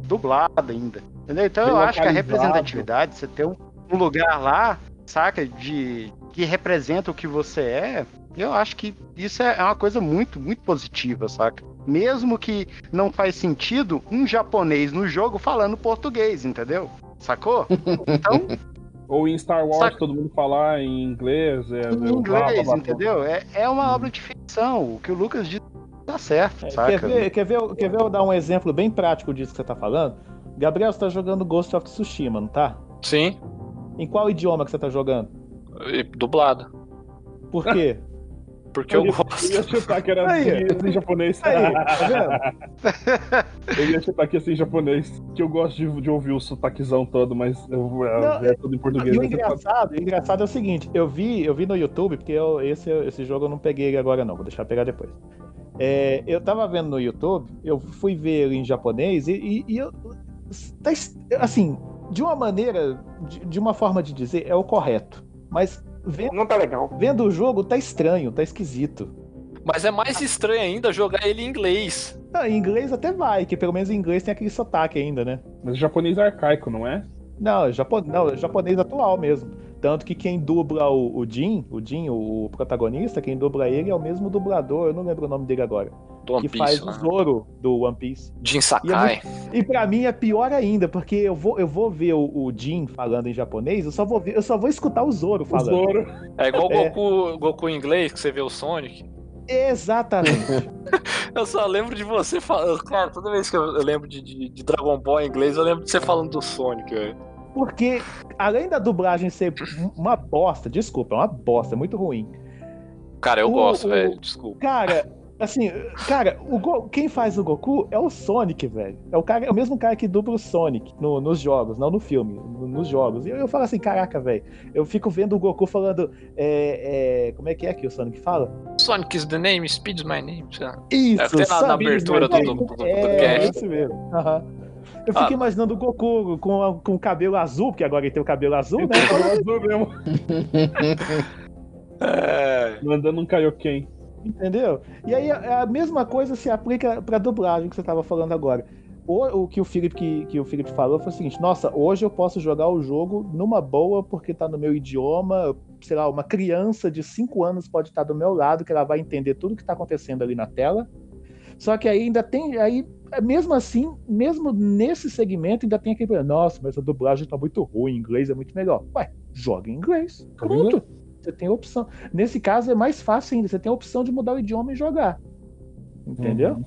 dublado ainda. Entendeu? Então eu acho que a representatividade, você ter um, um lugar lá, saca, de que representa o que você é, eu acho que isso é é uma coisa muito, muito positiva, saca? Mesmo que não faz sentido um japonês no jogo falando português, entendeu? Sacou? Então, Ou em Star Wars, Saca- todo mundo falar em inglês. É, em blá, inglês, blá, blá. entendeu? É, é uma obra de ficção. O que o Lucas disse Tá certo, É, saca? quer, ver, quer, ver, eu- quer ver eu dar um exemplo bem prático disso que você tá falando? Gabriel, você tá jogando Ghost of Tsushima, não tá? Sim, Em qual idioma que você tá jogando? e dublada. Por quê? Porque eu ia- gosto. Eu ia chutar que era Aí. assim, em japonês. Aí, tá vendo? Eu ia chutar que assim em japonês. Que eu gosto de, de ouvir o sotaquezão todo, mas eu, Não, é, tudo em português. E o né? Engraçado, o engraçado é o seguinte, eu vi, eu vi no YouTube, porque eu- esse, esse jogo eu não peguei ele agora não, vou deixar pegar depois. É, eu tava vendo no YouTube, eu fui ver ele em japonês e, e- e eu, tá assim, de uma maneira, de, de uma forma de dizer, é o correto. Mas vendo, Não tá legal. vendo o jogo, tá estranho, tá esquisito. Mas é mais estranho ainda jogar ele em inglês. Ah, em inglês até vai, que pelo menos em inglês tem aquele sotaque ainda, né? Mas o japonês é arcaico, não é? Não, japo... não, é japonês atual mesmo. Tanto que quem dubla o, o Jin, o Jin, o protagonista, quem dubla ele é o mesmo dublador, eu não lembro o nome dele agora, Do One que Piece. faz o né? Zoro do One Piece. Jin E, é Sakai. muito- e pra mim é pior ainda, porque eu vou, eu vou ver o, o Jin falando em japonês, eu só vou ver, eu só vou escutar o Zoro O falando. Zoro. É igual o É. Goku, Goku em inglês, que você vê o Sonic. Exatamente. Eu só lembro de você falando. Cara, toda vez que eu eu lembro de, de- de Dragon Ball em inglês, eu lembro de você falando do Sonic, velho. Porque além da dublagem ser uma bosta, desculpa, é uma bosta, é muito ruim. Cara, eu O- gosto, velho. Desculpa. Cara, assim, cara, o Go- quem faz o Goku é o Sonic, velho. É o, cara, é o mesmo cara que dubla o Sonic no- nos jogos, não no filme, no- nos jogos. E eu, eu falo assim, caraca, velho. Eu fico vendo o Goku falando. é, é, como é que é que o Sonic fala? Sonic is the name, Speed is my name. sei lá. Isso, É, tem na- na abertura do- É, do- do- do é, cast. isso mesmo. Aham. Eu fico Ah. imaginando o Goku com, a- com o cabelo azul, porque agora ele tem o cabelo azul, né? Azul mesmo. É. Mandando um Kaioken. Entendeu? E aí a, a mesma coisa se aplica pra dublagem que você tava falando agora. O, o que o Felipe que, que o Felipe falou foi o seguinte: nossa, hoje eu posso jogar o jogo numa boa porque tá no meu idioma. Sei lá, uma criança de 5 anos pode estar do meu lado, que ela vai entender tudo que tá acontecendo ali na tela. Só que aí ainda tem. Aí, mesmo assim, mesmo nesse segmento, ainda tem aquele. problema, Nossa, mas a dublagem tá muito ruim, em inglês é muito melhor. Ué, joga em inglês. Pronto. Você tem a opção. Nesse caso é mais fácil ainda. Você tem a opção de mudar o idioma e jogar. Entendeu?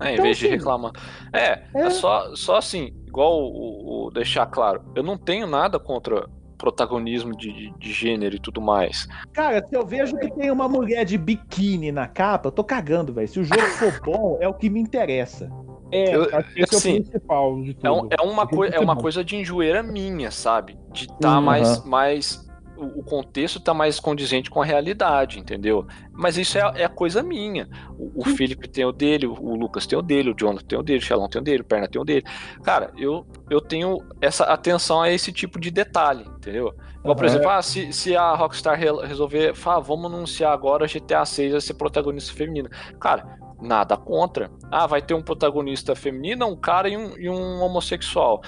É, em Então, vez de assim, reclamar. É, é, é. só, só assim, igual o, o- deixar claro, eu não tenho nada contra protagonismo de, de, de gênero e tudo mais. Cara, se eu vejo que tem uma mulher de biquíni na capa, eu tô cagando, velho. Se o jogo for bom, é o que me interessa. É, Eu- acho que esse é assim, o principal de tudo. É, um- é uma, coi- é uma coisa de enjoeira minha, sabe? De tá Uhum. mais, mais. O contexto tá mais condizente com a realidade, entendeu? Mas isso é, é coisa minha. O, o Felipe tem o dele, o, o Lucas tem o dele, o Jonathan tem o dele, o Shalom tem o dele, o Perna tem o dele. Cara, eu, eu tenho essa atenção a esse tipo de detalhe, entendeu? Igual, por exemplo, ah, se, se a Rockstar re- resolver, fala, vamos anunciar agora GTA 6 vai ser protagonista feminina. Cara, nada contra. Ah, vai ter um protagonista feminina, um cara e um, e um homossexual.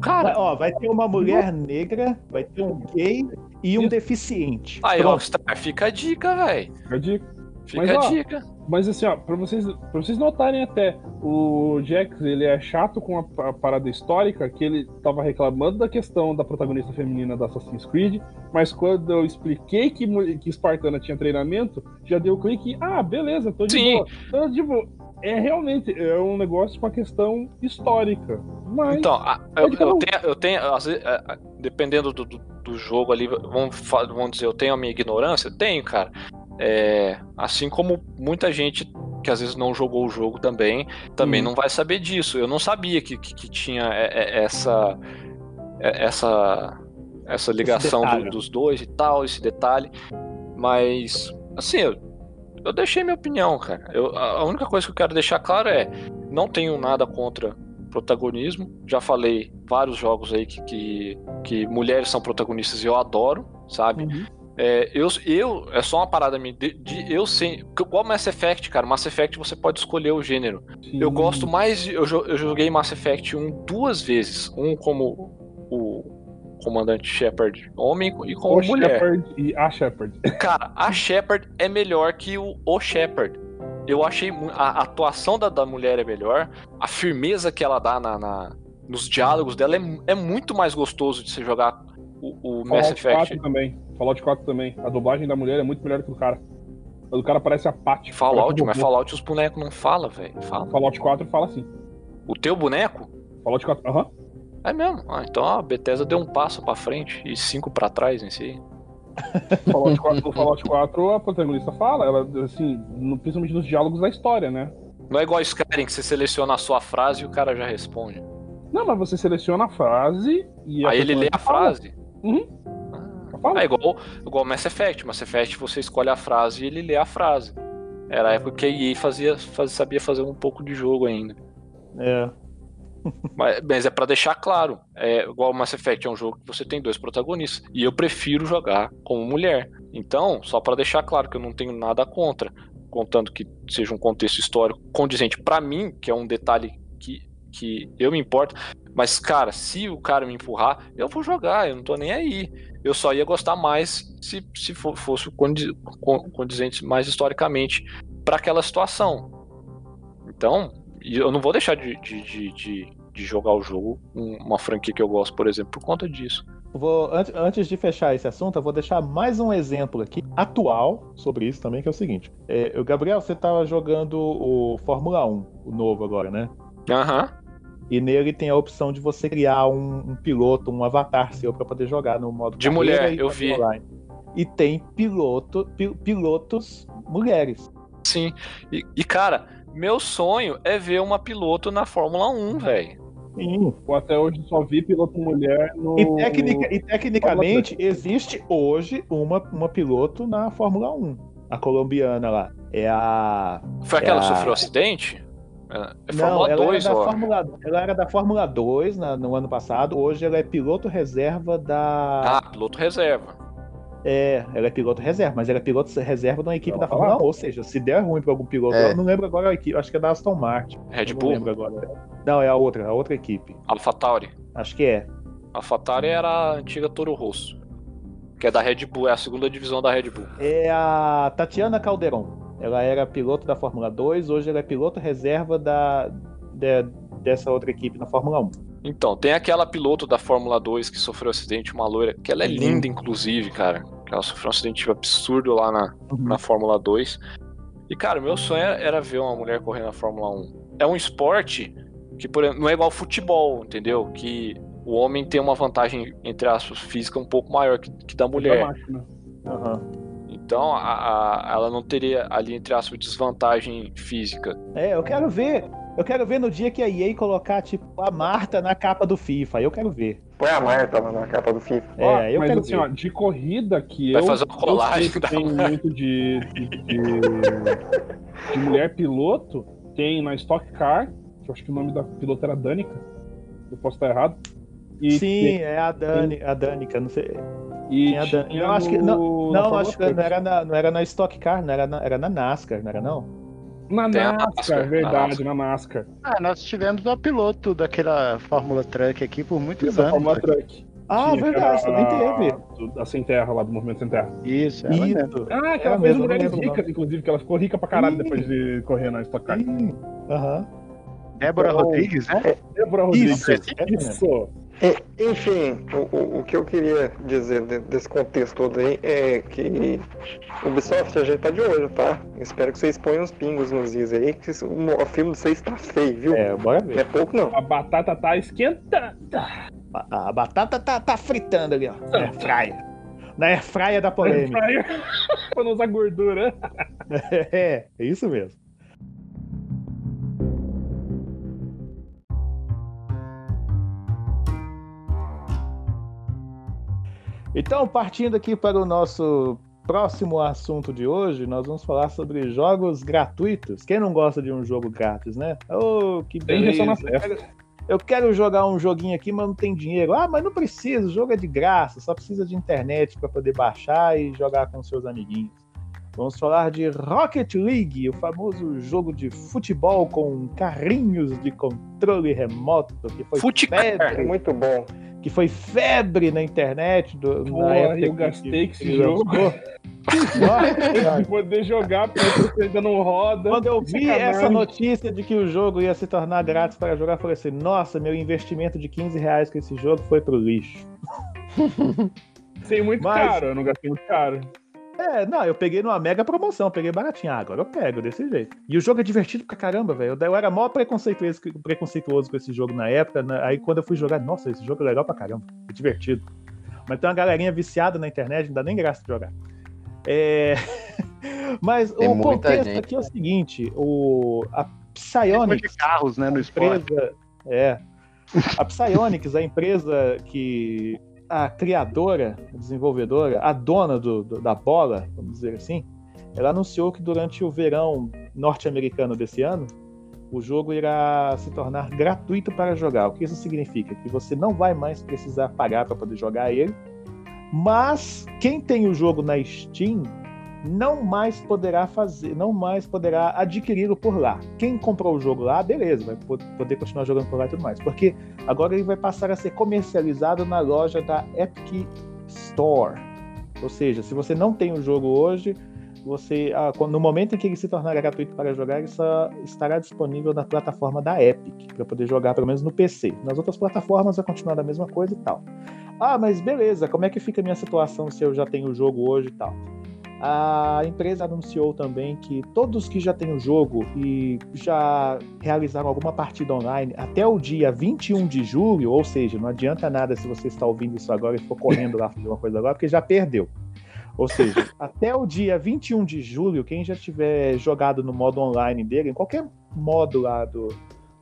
Cara, ó, vai ter uma mulher negra, vai ter um gay e um deficiente. aí, Pronto. Rockstar, fica a dica, velho. Fica a dica. Fica Mas, a ó, dica. Mas assim, ó, pra vocês, pra vocês notarem até, o Jax, ele é chato com a, a parada histórica, que ele tava reclamando da questão da protagonista feminina da Assassin's Creed, mas quando eu expliquei que, que Spartana tinha treinamento, já deu clique, ah, beleza, tô de Sim. boa. Então, tipo, é realmente, é um negócio com a questão histórica. Mas, Então, a- eu, cada eu um. tenho, eu tenho às vezes, é, é, dependendo do, do, do jogo ali, vamos, vamos dizer, eu tenho a minha ignorância? Tenho, cara. É, assim como muita gente que às vezes não jogou o jogo também, também Uhum. não vai saber disso. Eu não sabia que, que, que tinha é, é, essa, é, essa, essa ligação do- dos dois e tal, esse detalhe. Mas, assim, eu, eu deixei minha opinião, cara. Eu, a única coisa que eu quero deixar claro é: não tenho nada contra protagonismo. Já falei vários jogos aí que, que, que mulheres são protagonistas e eu adoro, sabe? Uhum. É, eu, eu, é só uma parada minha. De, de- eu sei. Igual Mass Effect, cara. Mass Effect você pode escolher o gênero. sim. Eu gosto mais. Eu, eu joguei Mass Effect 1 duas vezes. Um como o comandante Shepard homem e como o mulher. Shepard e a Shepard. Cara, a Shepard é melhor que o, o Shepard. Eu achei a atuação da, da mulher é melhor, a firmeza que ela dá na, na- nos diálogos dela é, é muito mais gostoso de você jogar o, o Mass Fallout Effect. 4 também. Fallout 4 também. A dublagem da mulher é muito melhor que o cara. Mas o cara parece apático. Fallout, mas. Fallout os bonecos não falam, velho. Fala. Fallout 4 fala assim. O teu boneco? Fallout 4, aham. É mesmo. Ah, então a Bethesda deu um passo pra frente e cinco pra trás nesse aí. Fallout 4, no Fallout 4 a protagonista fala, ela, assim, no- principalmente nos diálogos da história, né? Não é igual Skyrim que você seleciona a sua frase e o cara já responde. Não, mas você seleciona a frase e. Aí ele lê a fala. frase. Uhum. É igual, igual Mass Effect. Mass Effect você escolhe a frase e ele lê a frase. Era a época que a EA fazia, faz- sabia fazer um pouco de jogo ainda. É. Mas, mas é pra deixar claro. É igual Mass Effect é um jogo que você tem dois protagonistas. E eu prefiro jogar como mulher. Então, só pra deixar claro que eu não tenho nada contra. Contando que seja um contexto histórico condizente pra mim, que é um detalhe que, que eu me importo. Mas, cara, se o cara me empurrar, eu vou jogar, eu não tô nem aí. Eu só ia gostar mais se, se fo- fosse condi- con- condizente mais historicamente pra aquela situação. Então, e eu não vou deixar de, de, de, de, de jogar o jogo, um- uma franquia que eu gosto, por exemplo, por conta disso. Vou, antes, antes de fechar esse assunto, eu vou deixar mais um exemplo aqui, atual, sobre isso também, que é o seguinte. É, o Gabriel, você estava jogando o Fórmula 1, o novo agora, né? Aham. E nele tem a opção de você criar um, um piloto, um avatar seu para poder jogar no modo De mulher, eu vi. online. E tem piloto, pi- pilotos mulheres. Sim. E, e, cara, meu sonho é ver uma piloto na Fórmula 1, velho. Sim. Eu até hoje só vi piloto mulher no. E, tecnica- e tecnicamente existe hoje uma, uma piloto na Fórmula 1, a colombiana lá. É a. Foi aquela é que a- sofreu acidente? É, é Não, Fórmula ela 2, era, da ó. Fórmula, ela era da Fórmula 2 na- no ano passado. Hoje ela é piloto reserva da. Ah, piloto reserva. É, ela é piloto reserva, mas ela é piloto reserva de uma equipe da? Fórmula 1. Ou seja, se der ruim pra algum piloto, É. eu não lembro agora a equipe, acho que é da Aston Martin. Red eu Bull? Não lembro agora. Não, é a outra, a outra equipe. AlphaTauri. Acho que é. AlphaTauri era a antiga Toro Rosso. Que é da Red Bull, é a segunda divisão da Red Bull. É a Tatiana Calderon. Ela era piloto da Fórmula 2, hoje ela é piloto reserva da, de- dessa outra equipe na Fórmula 1. Então, tem aquela piloto da Fórmula 2 que sofreu um acidente, uma loira, que ela é linda, inclusive, cara. Ela sofreu um acidente absurdo lá na, Uhum. na Fórmula 2. E, cara, meu sonho era ver uma mulher correndo na Fórmula 1. É um esporte que, por exemplo, não é igual futebol, entendeu? Que o homem tem uma vantagem, entre aspas, física um pouco maior que, que da mulher. Aham. Então, a- a- ela não teria ali, entre aspas, desvantagem física. É, eu quero ver. Eu quero ver no dia que a EA colocar, tipo, a Marta na capa do FIFA. Eu quero ver. Põe a Marta lá na capa do FIFA. É, eu Mas quero assim, ver. ó, de corrida que Vai eu, fazer uma eu colagem da tem Marta. muito de, de, de- de mulher piloto, tem na Stock Car, que eu acho que o nome da piloto era Danica, eu posso estar errado. E Sim, tem- é a Dani, a Danica, não sei. e Tem a Dan- tinha Eu acho que- Não, não, acho que não 3. era, na, não era na Stock Car, não era na, era na NASCAR, não era não? Na Tem a NASCAR, verdade, na NASCAR. Ah, nós tivemos uma piloto daquela Fórmula Truck aqui por muitos Essa anos. Fórmula Truck. Ah, Tinha verdade, também aquela- teve. Da Sem Terra, lá do Movimento Sem Terra. Isso, ela mesmo. Isso. Ah, que Ela ela fez mulheres o ricas, inclusive, que ela ficou rica pra caralho Sim. depois de correr na Stock Car. Aham. Débora Então, Rodrigues, né? Débora Rodrigues. Isso. Isso. E- Enfim, o, o- o que eu queria dizer de- desse contexto todo aí é que o Ubisoft a gente tá de olho, tá? Espero que vocês ponham uns pingos nos is aí, que o, o filme de vocês tá feio, viu? É, bora Não é ver. pouco não. A batata tá esquentando. A, a batata tá, tá fritando ali, ó. Na airfryer. Na airfryer da polêmica. pra não usar gordura. É, é isso mesmo. Então, partindo aqui para o nosso próximo assunto de hoje, nós vamos falar sobre jogos gratuitos. Quem não gosta de um jogo grátis, né? Oh, que beleza. na Eu quero, jogar um joguinho aqui, mas não tem dinheiro. Ah, mas não precisa, o jogo é de graça, só precisa de internet para poder baixar e jogar com seus amiguinhos. Vamos falar de Rocket League, o famoso jogo de futebol com carrinhos de controle remoto que foi muito bom. Que foi febre na internet. Do, Porra, na época eu que- gastei esse que jogo. lançou. Nossa, Pra poder jogar, porque ainda não roda. Quando eu vi essa notícia de que o jogo ia se tornar grátis para jogar, eu falei assim: nossa, meu investimento de 15 reais com esse jogo foi pro lixo. Gastei muito Mas- caro, eu não gastei muito caro. É, não, eu peguei numa mega promoção, peguei baratinho. Ah, agora eu pego desse jeito. E o jogo é divertido pra caramba, velho. Eu era mó preconceituoso, preconceituoso com esse jogo na época. né? Aí quando eu fui jogar, nossa, esse jogo é legal pra caramba. É divertido. Mas tem uma galerinha viciada na internet, não dá nem graça de jogar. É... Mas Tem o muita contexto gente. aqui é o seguinte: o... a Psyonix. de carros, né, no esporte. empresa, é. A Psyonix, a empresa que a criadora, a desenvolvedora, a dona do, do- da bola, vamos dizer assim, ela anunciou que durante o verão norte-americano desse ano, o jogo irá se tornar gratuito para jogar. O que isso significa? Que você não vai mais precisar pagar para poder jogar ele, mas quem tem o jogo na Steam não mais poderá fazer, não mais poderá adquiri-lo por lá. Quem comprou o jogo lá, beleza, vai po- poder continuar jogando por lá e tudo mais. Porque agora ele vai passar a ser comercializado na loja da Epic Store. Ou seja, se você não tem o jogo hoje, você ah, no momento em que ele se tornar gratuito para jogar, ele só estará disponível na plataforma da Epic para poder jogar pelo menos no PC. Nas outras plataformas vai continuar da mesma coisa e tal. Ah, mas beleza, como é que fica a minha situação se eu já tenho o jogo hoje e tal? A empresa anunciou também que todos que já têm o jogo e já realizaram alguma partida online até o dia 21 de julho, ou seja, não adianta nada se você está ouvindo isso agora e for correndo lá fazer uma coisa agora, porque já perdeu. Ou seja, até o dia 21 de julho, quem já tiver jogado no modo online dele, em qualquer modo lá do,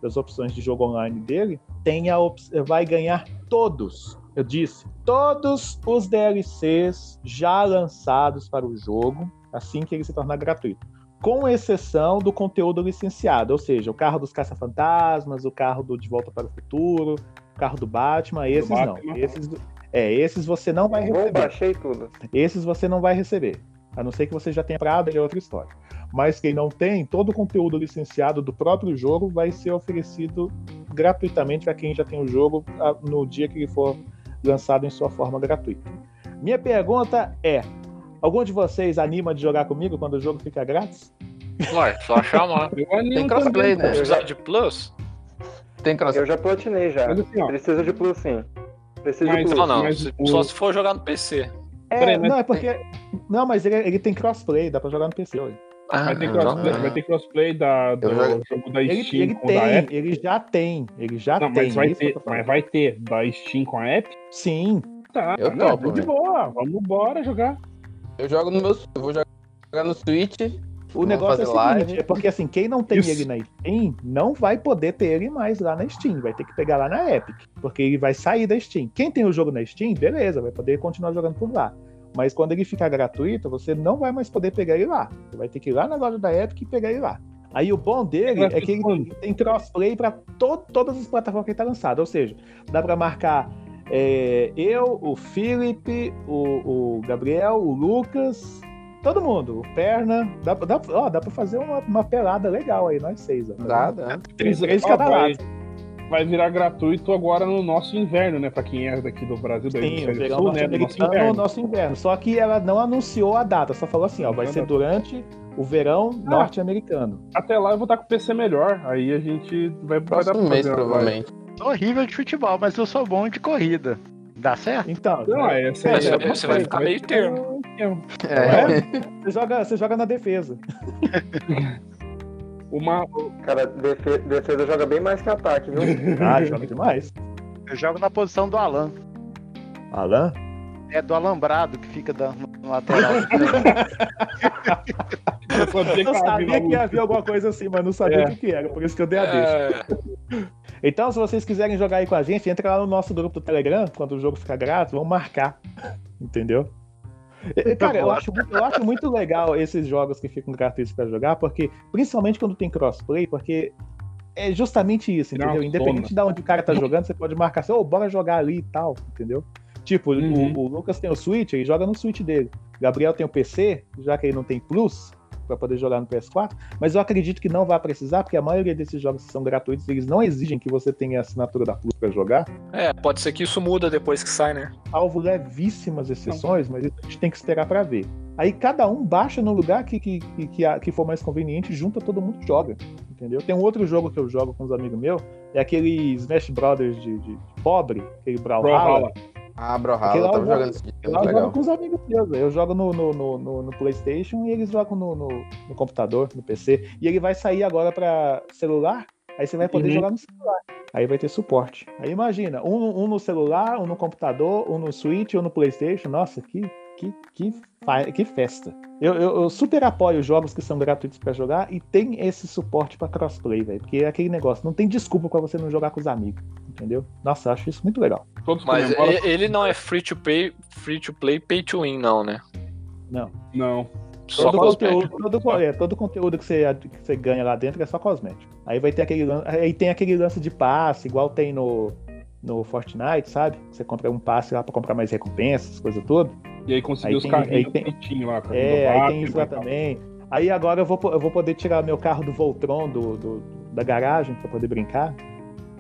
das opções de jogo online dele, tem a vai ganhar todos, eu disse, todos os DLCs já lançados para o jogo, assim que ele se tornar gratuito. Com exceção do conteúdo licenciado, ou seja, o carro dos caça-fantasmas, o carro do De Volta para o Futuro, o carro do Batman, esses não. Batman. Esses, é, esses você não vai receber. baixei tudo. Esses você não vai receber. A não ser que você já tenha comprado, é outra história. Mas quem não tem, todo o conteúdo licenciado do próprio jogo vai ser oferecido gratuitamente para quem já tem o jogo ah, no dia que ele for lançado em sua forma gratuita. Minha pergunta é: algum de vocês anima de jogar comigo quando o jogo fica grátis? Ué, só chamar. Eu animo Tem crossplay, né? Precisa de plus? Tem cross. Eu já platinei já. Assim, Precisa de plus sim. Precisa de Mas- plus. Não, não. Mas Só se for jogar no PC. É, Peraí, mas não, é porque. Não, mas ele, ele tem crossplay, dá pra jogar no PC hoje. Vai, ter Ah, crossplay, vai ter crossplay da, do Eu jogo- da Ele, Steam ele com o da tem, Epic. ele já tem, ele já Não, tem. mas vai, ter, mas vai ter da Steam com a Epic? Sim, Tá, Eu não, topo, de boa. Vamos embora jogar. Eu jogo no meu. Eu vou jogar no Switch. O negócio é o seguinte, live. é porque assim, quem não tem Isso. ele na Steam, não vai poder ter ele mais lá na Steam, vai ter que pegar lá na Epic, porque ele vai sair da Steam. Quem tem o jogo na Steam, beleza, vai poder continuar jogando por lá. Mas quando ele ficar gratuito, você não vai mais poder pegar ele lá. Você vai ter que ir lá na loja da Epic e pegar ele lá. Aí o bom dele é que ele tem crossplay para todas as plataformas que ele tá lançado. Ou seja, dá para marcar é, eu, o Felipe, o, o Gabriel, o Lucas, todo mundo, o Perna. Dá, dá, ó, dá pra fazer uma, uma pelada legal aí, nós seis. Ó. Dá, dá. Três, três cada lado. Vai virar gratuito agora no nosso inverno, né? Pra quem é daqui do Brasil, do Sim, Sul, né? Do nosso é o inverno. nosso inverno. Só que ela não anunciou a data, só falou assim, ó, vai ser durante o verão Ah. norte-americano. Até lá eu vou estar com o PC melhor. Aí a gente vai, vai dar Próximo pra mês, provavelmente. Sou horrível de futebol, mas eu sou bom de corrida. Dá certo? Então, Não, né, é, É, Você, é é, você vai ficar meio termo. É. você, joga, você joga na defesa. Uma, Cara, defe- defesa joga bem mais que ataque, viu? Ah, joga demais. Eu jogo na posição do Alan. Alan? É do alambrado que fica da, no lateral. eu Eu que sabia que havia alguma coisa assim, mas não sabia É. o que, que era, por isso que eu dei a deixa. É, Então, se vocês quiserem jogar aí com a gente, entra lá no nosso grupo do Telegram, quando o jogo ficar grátis, vamos marcar. Entendeu? E, Cara, eu acho, eu acho muito legal esses jogos que ficam gratuitos pra jogar, porque, principalmente quando tem crossplay, porque é justamente isso, entendeu? uma Independente de onde o cara tá jogando, você pode marcar assim, ô, bora jogar ali e tal, entendeu? Tipo, o- Uhum. o, Lucas tem o Switch, ele joga no Switch dele. Gabriel tem o PC, já que ele não tem Plus, pra poder jogar no PS4, mas eu acredito que não vai precisar, porque a maioria desses jogos que são gratuitos, eles não exigem que você tenha a assinatura da Plus pra jogar, é, pode ser que isso muda depois que sai, né? salvo levíssimas exceções, mas a gente tem que esperar pra ver. Aí cada um baixa no lugar que, que, que, que for mais conveniente, junta todo mundo e joga. Entendeu? Tem um outro jogo que eu jogo com os amigos meus, é aquele Smash Brothers de, de pobre, aquele Brawlhalla. Brawlhalla. Ah, Porque eu tava jogando esse dia, Eu jogo com os amigos meus. Eu jogo no, no, no, no- no PlayStation e eles jogam no, no, no computador, no PC. E ele vai sair agora pra celular. Aí você vai poder Uhum. jogar no celular. Aí vai ter suporte. Aí imagina, um, um no celular, um no computador, um no Switch, um no PlayStation. Nossa, que, que, que, que festa. Eu, eu, eu super apoio jogos que são gratuitos pra jogar e tem esse suporte pra crossplay, velho. Porque é aquele negócio, não tem desculpa pra você não jogar com os amigos. Entendeu? Nossa, eu acho isso muito legal. Todos Mas comemoram- e- ele não é free to pay, free to play, pay to win, não, né? Não. Não. Só todo, cosmético. conteúdo, todo, é, todo conteúdo que você, que você ganha lá dentro é só cosmético. Aí vai ter aquele aí tem aquele lance de passe, igual tem no, no Fortnite, sabe? Você compra um passe lá pra comprar mais recompensas, coisa toda. E aí conseguiu Aí os carrinhos aí tem- bonitinhos lá. É, aí tem isso lá também. Aí agora eu vou, eu vou poder tirar meu carro do Voltron do, do- da garagem pra poder brincar.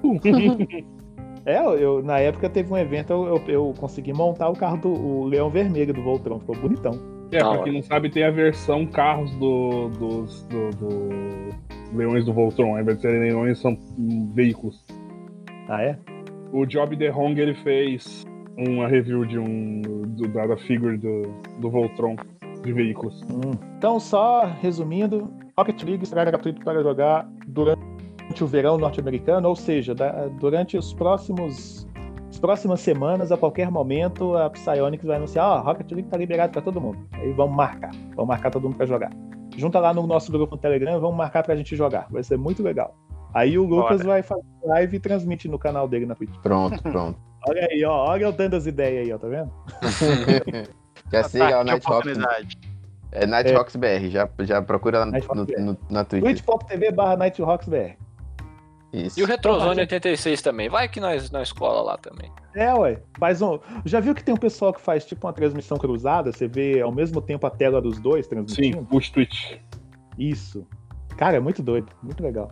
É, eu, na época teve um evento, eu, eu, eu consegui montar o carro do o Leão Vermelho do Voltron, ficou bonitão. É, pra quem não sabe, tem a versão carros do, dos do, do Leões do Voltron. Ao invés de serem leões, são hum, veículos. Ah, é? O Job The Hong, ele fez uma review de um do, da, figure do, do Voltron de veículos. Hum. Então, só resumindo, Rocket League será gratuito para jogar durante o verão norte-americano, ou seja, da- durante os próximos as próximas semanas, a qualquer momento, a Psyonix vai anunciar, ó, Rocket League tá liberado para todo mundo. Aí vamos marcar, vamos marcar todo mundo para jogar. Junta lá no nosso grupo no Telegram, vamos marcar pra gente jogar. Vai ser muito legal. Aí o Lucas Bora. vai fazer live e transmite no canal dele na Twitch. Pronto, pronto. Olha aí, ó, olha eu dando as ideias aí, ó, tá vendo? já siga lá o de Nighthawks. É Nighthawks BR, já, já procura lá no, no- BR. no- na Twitch. twitch.tv barra NighthawksBR. Isso. E o Retrozone 86 também. Vai que nós na escola lá também. É, ué. Faz um. Já viu que tem um pessoal que faz tipo uma transmissão cruzada? Você vê ao mesmo tempo a tela dos dois Sim, transmitindo? push Twitch. Isso. Cara, é muito doido. Muito legal.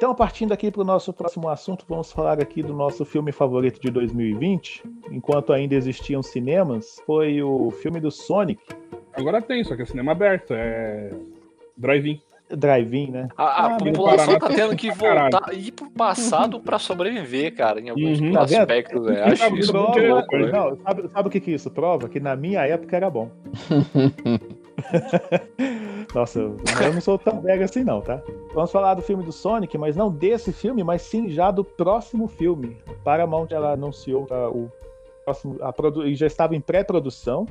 Então, partindo aqui para o nosso próximo assunto, vamos falar aqui do nosso filme favorito de 2020. Enquanto ainda existiam cinemas, foi o filme do Sonic, Agora tem, só que é cinema aberto, é drive-in. Drive-In, né? A, a Ah, população tá tendo que caralho. voltar ir pro passado pra sobreviver, cara, em alguns Uhum. Tá vendo? aspectos. né? Acho isso prova- muito louco, né? Não, sabe, sabe o que, que isso prova? Que na minha época era bom. Nossa, eu não sou tão velho assim, não, tá? Vamos falar do filme do Sonic, mas não desse filme, mas sim já do próximo filme. Paramount ela anunciou o próximo, a produ- e já estava em pré-produção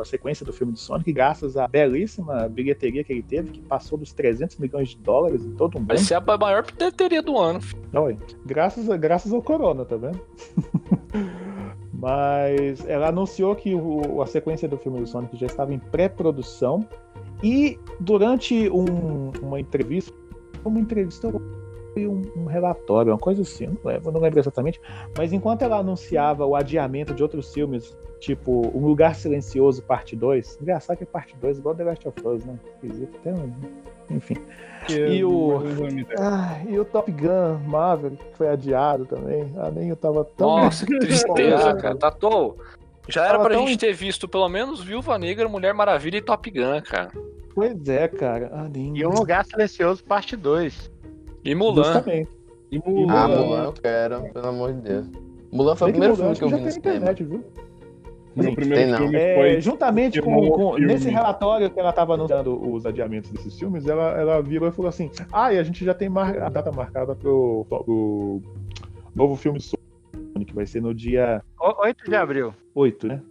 a sequência do filme do Sonic, graças à belíssima bilheteria que ele teve, que passou dos 300 milhões de dólares em todo o mundo. Vai ser a maior bilheteria do ano. Olha, graças, a- graças ao Corona, tá vendo? Mas ela anunciou que o- a sequência do filme do Sonic já estava em pré-produção e durante um- uma entrevista, uma entrevista foi um, um relatório, uma coisa assim, não lembro, não lembro exatamente, mas enquanto ela anunciava o adiamento de outros filmes, tipo Um Lugar Silencioso, parte 2, engraçado que é parte 2, igual The Last of Us, né? Esquisito, até um- Enfim. E o- Ah, e o Top Gun Maverick, que foi adiado também. Ah, nem eu tava tão. Nossa, que tristeza, cara. Tá tão... Já era Tava pra tão- gente ter visto pelo menos Viúva Negra, Mulher Maravilha e Top Gun, cara. Pois é, cara. Ah, nem... E um lugar silencioso, parte 2. E Mulan. Justamente. E Mulan. Mulan. Ah, Mulan eu quero, pelo amor de Deus. Mulan foi o primeiro Mulan, filme que eu vi no cinema. internet, viu? Sim, primeiro tem não. filme É, foi. juntamente com, com- filme. nesse relatório que ela estava anunciando os adiamentos desses filmes, ela, ela virou e falou assim: Ah, e a gente já tem mar- a data marcada pro, pro novo filme Sonic, que vai ser no dia 8 de abril. 8, né?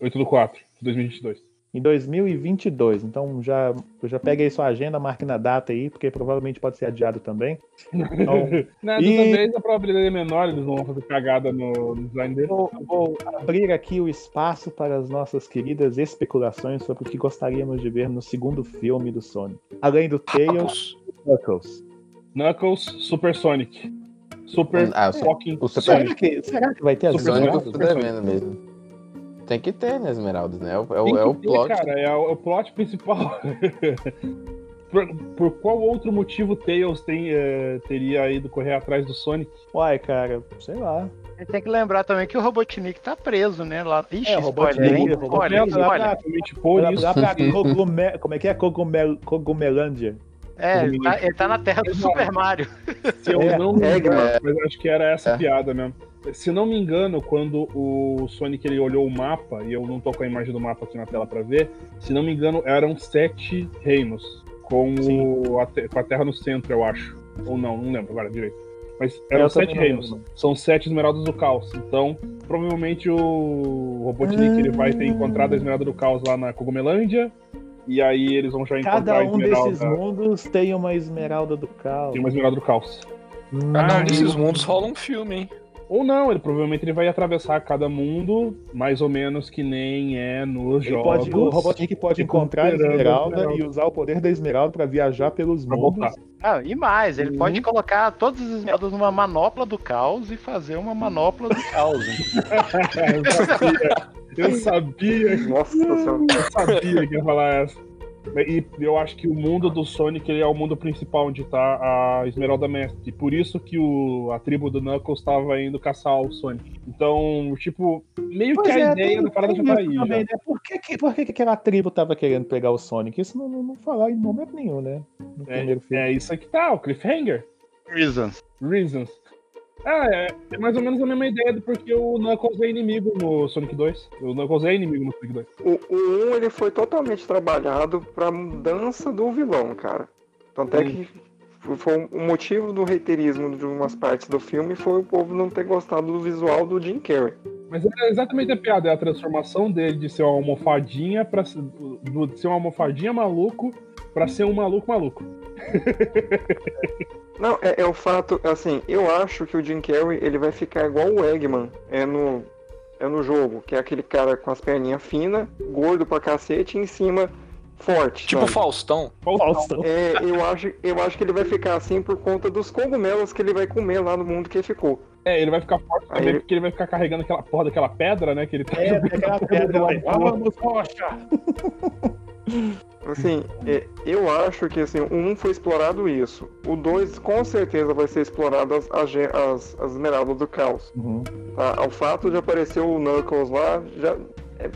8 do 4, 2022. Em 2022. Então já, já pega aí sua agenda, marque na data aí, porque provavelmente pode ser adiado também. Então, Não, E- dessa vez a probabilidade é menor, eles vão fazer cagada no, design dele. Vou, vou abrir aqui o espaço para as nossas queridas especulações sobre o que gostaríamos de ver no segundo filme do Sonic. Além do Tails e Knuckles. Knuckles, Super Sonic. Super Ah, fucking o Super- Será que, será que vai ter as Super Sonic eu Sonic, tô devendo mesmo. Tem que ter, né, Esmeraldas, né? É o, é o, é o ter, plot. Cara, é o, é o plot principal. por, por qual outro motivo Tails tem, eh, teria ido correr atrás do Sonic? Uai, cara, sei lá. Tem que lembrar também que o Robotnik tá preso, né? Lá... Ixi, É, o spoiler, Robotnik, hein? Olha, lá olha. por isso. lá pra Como é que é? Cogumel, Cogumelândia. É, ele tá, ele tá na terra do Super Mario. Se eu É, não engano, mas acho que era essa É. piada mesmo. Se não me engano, quando o Sonic ele olhou o mapa, e eu não tô com a imagem do mapa aqui na tela pra ver, se não me engano, eram sete reinos. Com, o, a, com a Terra no centro, eu acho. Ou não, não lembro agora direito. Mas eram Eu sete reinos. lembro. São sete esmeraldas do caos. Então, provavelmente o Robotnik ele vai ter encontrado a esmeralda do caos lá na Cogumelândia. E aí eles vão já encontrar Cada a um esmeralda. desses mundos tem uma esmeralda do caos. Tem uma esmeralda do caos. Cada um Ah, desses mundos rola um filme, hein? Ou não, ele provavelmente ele vai atravessar cada mundo, mais ou menos que nem é nos Ele jogos. pode, o Robotnik pode encontrar a Recuperando a esmeralda esmeralda. e usar o poder da esmeralda pra viajar pelos Pra mundos. voltar. Ah, e mais, ele Uhum. pode colocar todas as esmeraldas numa manopla do caos e fazer uma manopla do caos. eu sabia, eu sabia, Nossa senhora. eu sabia que ia falar essa. E eu acho que o mundo do Sonic ele é o mundo principal onde tá a Esmeralda Mestre. E por isso que o, a tribo do Knuckles estava indo caçar o Sonic. Então, tipo, meio Pois que a é, ideia tem- da parada já tá aí. também, já. né? Por, que, que- por que, que aquela tribo tava querendo pegar o Sonic? Isso não, não, não falar em momento nenhum, né? No primeiro filme. É isso que tá, o cliffhanger. Reasons. Reasons. Ah, é, é mais ou menos a mesma ideia do porque o Knuckles é inimigo no Sonic 2. O Knuckles é inimigo no Sonic 2. O, o 1 ele foi totalmente trabalhado pra mudança do vilão, cara. Tanto é que foi o motivo do reiterismo de umas partes do filme foi o povo não ter gostado do visual do Jim Carrey. Mas é exatamente a piada, é a transformação dele de ser uma almofadinha para de ser uma almofadinha maluco pra ser um maluco maluco. Não, é, é o fato, assim, eu acho que o Jim Carrey ele vai ficar igual o Eggman é no, é no jogo, que é aquele cara com as perninhas finas, gordo pra cacete e em cima forte. Tipo sabe? Faustão. Faustão. É, eu acho, eu acho que ele vai ficar assim por conta dos cogumelos que ele vai comer lá no mundo que ele ficou. É, ele vai ficar forte Aí também ele- porque ele vai ficar carregando aquela porra daquela pedra, né? Que ele tá É, jogando aquela pedra lá. Vamos, rocha! Assim, é, eu acho que assim, o 1 foi explorado isso. O 2 com certeza vai ser explorado as, as, as, as esmeraldas do caos. Uhum. Tá? O fato de aparecer o Knuckles lá, já. é-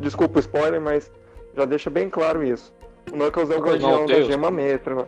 desculpa o spoiler, mas já deixa bem claro isso. O Knuckles é o guardião da gema mestra lá.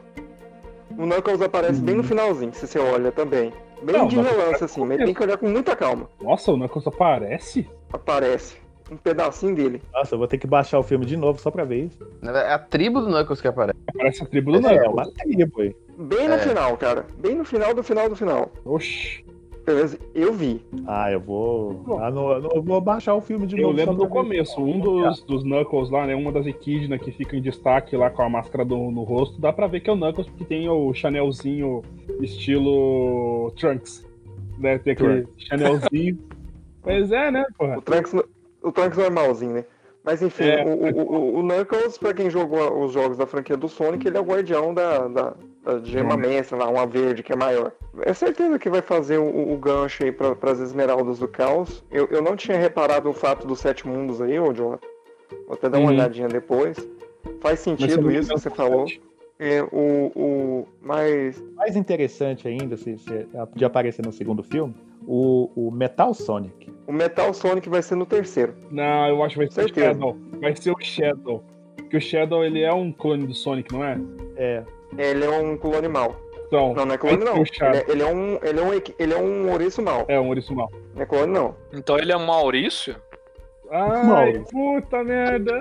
O Knuckles aparece bem no finalzinho, se você olha também. Bem Não, de relance, assim, mas tem que olhar com muita calma. Nossa, o Knuckles aparece? Aparece. Um pedacinho dele. Nossa, eu vou ter que baixar o filme de novo só pra ver isso. É a tribo do Knuckles que aparece. Aparece a tribo do É, Knuckles. uma tribo aí. Bem no É. final, cara. Bem no final do final do final. Oxi. Beleza? Eu vi. Ah, eu vou. Ah, não, eu vou baixar o filme de Eu novo. lembro só do ver. começo, um dos, dos Knuckles lá, né? Uma das equidnas que fica em destaque lá com a máscara do- no rosto, dá pra ver que é o Knuckles, porque tem o Chanelzinho estilo Trunks. Né? Tem aquele Chanelzinho. pois é, né, porra? O Trunks, o Trunks normalzinho, né? Mas enfim, É. o, o, o, o Knuckles, pra quem jogou os jogos da franquia do Sonic, ele é o guardião da, da, da gema mestra lá, uma verde que é maior. É certeza que vai fazer o, o gancho aí pra, pras esmeraldas do caos. Eu, eu não tinha reparado o fato dos sete mundos aí, ô Jonathan. Vou até dar uma Uhum. olhadinha depois. Faz sentido isso que você falou. É, o, o, mas Mais interessante ainda, se, se de aparecer no segundo filme, o, o Metal Sonic. o Metal Sonic vai ser no terceiro. Não, eu acho que vai ser Certeza. o Shadow. Vai ser o Shadow. Porque o Shadow, ele é um clone do Sonic, não é? É. Ele é um clone mal. Então, Não, não é clone não. o Ele é, ele é um, ele é um, ele é um ouriço mal. É um ouriço mal. Não é clone não. Então ele é um Maurício? Ai, Maurício. puta merda.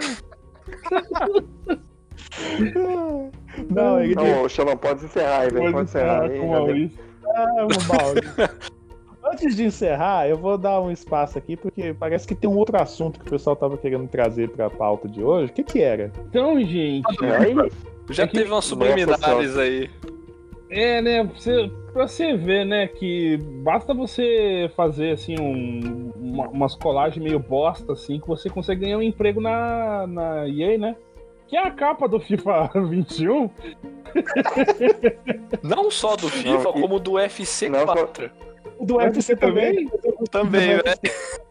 Não, ele Não, ô, Xelão, pode encerrar aí, velho. Pode encerrar aí. com o. Maurício. Ah, o Maurício. Antes de encerrar, eu vou dar um espaço aqui, porque parece que tem um outro assunto que o pessoal tava querendo trazer pra pauta de hoje. O que que era? Então, gente, aí, Já É que- teve umas subliminares aí. É, né? Você, pra você ver, né, que basta você fazer, assim, um, uma, umas colagens meio bosta, assim, que você consegue ganhar um emprego na, na EA, né? Que é a capa do FIFA 21. Não só do FIFA, Não, como do UFC Não, só- 4. Do UFC também? Também, né?